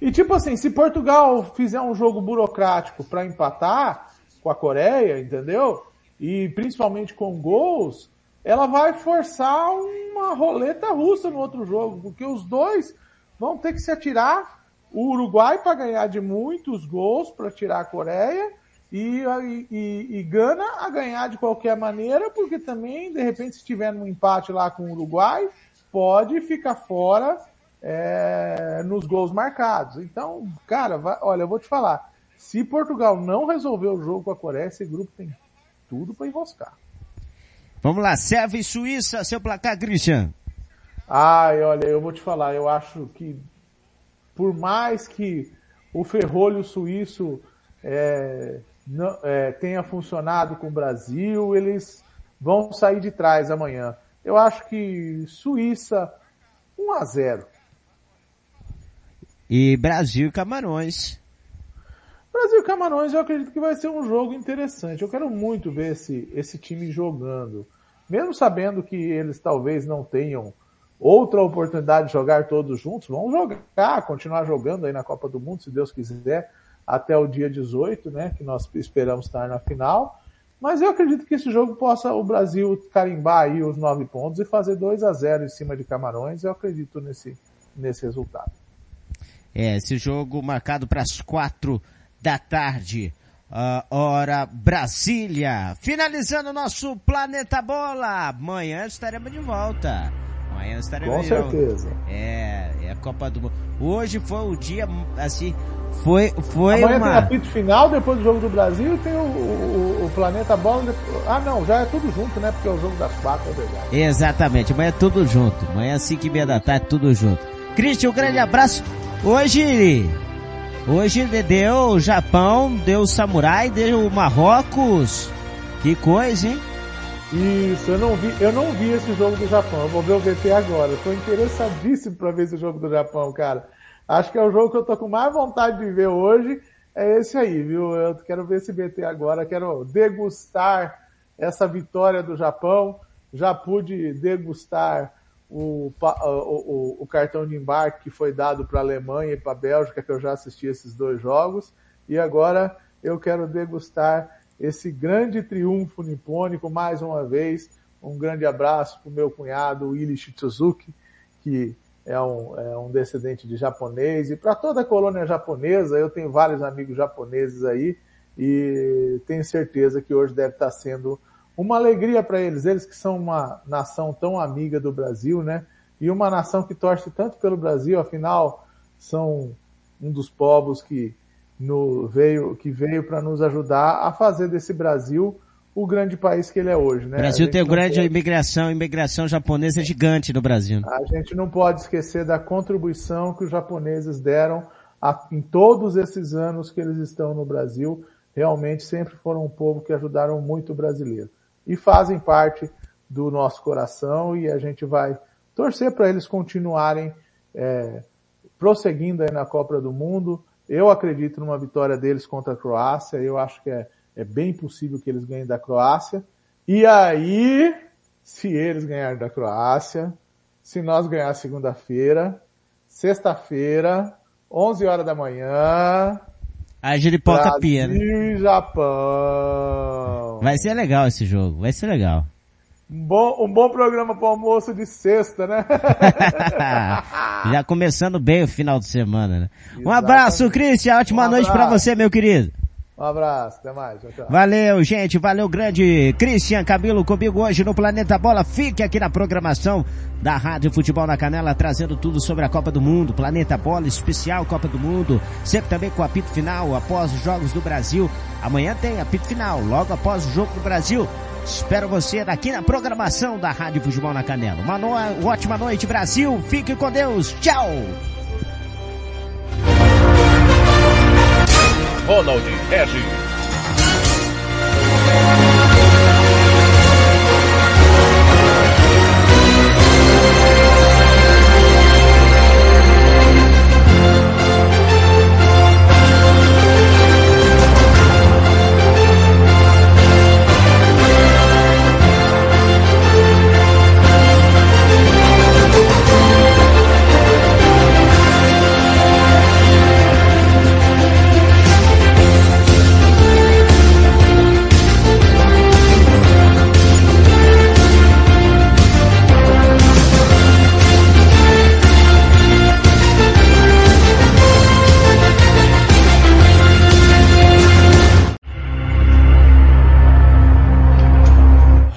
E tipo assim, se Portugal fizer um jogo burocrático para empatar com a Coreia, entendeu? E principalmente com gols, ela vai forçar uma roleta russa no outro jogo, porque os dois vão ter que se atirar. O Uruguai para ganhar de muitos gols para tirar a Coreia e, e, e, Gana a ganhar de qualquer maneira, porque também, de repente, se tiver um empate lá com o Uruguai, pode ficar fora é, nos gols marcados. Então, cara, vai, olha, eu vou te falar, se Portugal não resolver o jogo com a Coreia, esse grupo tem tudo para enroscar. Vamos lá, Sérvia e Suíça, seu placar, Christian. Ai, olha, eu vou te falar, eu acho que por mais que o ferrolho suíço é, não, é, tenha funcionado com o Brasil, eles vão sair de trás amanhã. Eu acho que Suíça 1 a 0. E Brasil e Camarões. Brasil e Camarões eu acredito que vai ser um jogo interessante. Eu quero muito ver esse, esse time jogando. Mesmo sabendo que eles talvez não tenham outra oportunidade de jogar todos juntos, vão jogar, continuar jogando aí na Copa do Mundo, se Deus quiser até o dia 18, né, que nós esperamos estar na final. Mas eu acredito que esse jogo possa o Brasil carimbar aí os nove pontos e fazer 2 a 0 em cima de Camarões. Eu acredito nesse, nesse resultado. É, esse jogo marcado para as quatro da tarde. Uh, hora Brasília. Finalizando o nosso Planeta Bola. Amanhã estaremos de volta. Amanhã estaremos Com certeza. É, é a Copa do Mundo. Hoje foi o dia, assim, foi, foi Amanhã uma... tem apito final, depois do jogo do Brasil, tem o, o, o Planeta Bola. Ah não, já é tudo junto, né? Porque é o jogo das quatro, é verdade. Exatamente, amanhã é tudo junto. Amanhã às cinco e meia da tarde, tudo junto. Cristian, um grande abraço. Hoje, hoje deu o Japão, deu o Samurai, deu o Marrocos. Que coisa, hein? Isso, eu não vi, eu não vi esse jogo do Japão. Eu vou ver o VT agora. Estou interessadíssimo para ver esse jogo do Japão, cara. Acho que é o jogo que eu tô com mais vontade de ver hoje. é esse aí, viu? Eu quero ver esse BT agora, quero degustar essa vitória do Japão. Já pude degustar o, o, o, o cartão de embarque que foi dado para a Alemanha e para a Bélgica, que eu já assisti esses dois jogos. E agora eu quero degustar esse grande triunfo nipônico mais uma vez. Um grande abraço para o meu cunhado Willy Shitsuzuki, que é um, é um descendente de japonês, e para toda a colônia japonesa, eu tenho vários amigos japoneses aí, e tenho certeza que hoje deve estar sendo uma alegria para eles, eles que são uma nação tão amiga do Brasil, né? E uma nação que torce tanto pelo Brasil, afinal, são um dos povos que no, veio, que veio para nos ajudar a fazer desse Brasil o grande país que ele é hoje, né? O Brasil tem grande pode... imigração, imigração japonesa é gigante no Brasil. A gente não pode esquecer da contribuição que os japoneses deram a, em todos esses anos que eles estão no Brasil. Realmente sempre foram um povo que ajudaram muito o brasileiro. E fazem parte do nosso coração e a gente vai torcer para eles continuarem é, prosseguindo aí na Copa do Mundo. Eu acredito numa vitória deles contra a Croácia. Eu acho que é é bem possível que eles ganhem da Croácia. E aí, se eles ganharem da Croácia, se nós ganhar segunda-feira, sexta-feira, 11 horas da manhã, a Jiripoca pia, né? e Japão. Vai ser legal esse jogo, vai ser legal. Um bom, um bom programa para almoço de sexta, né? *laughs* Já começando bem o final de semana, né? Um abraço, Cristian. Ótima um noite para você, meu querido. Um abraço, até mais. Tchau, tchau. Valeu, gente. Valeu, grande Cristian Cabelo comigo hoje no Planeta Bola. Fique aqui na programação da Rádio Futebol na Canela, trazendo tudo sobre a Copa do Mundo. Planeta Bola especial Copa do Mundo. Sempre também com apito final após os Jogos do Brasil. Amanhã tem apito final, logo após o Jogo do Brasil. Espero você daqui na programação da Rádio Futebol na Canela. Uma no... ótima noite, Brasil. Fique com Deus. Tchau. Ronald Regis.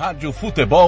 Rádio Futebol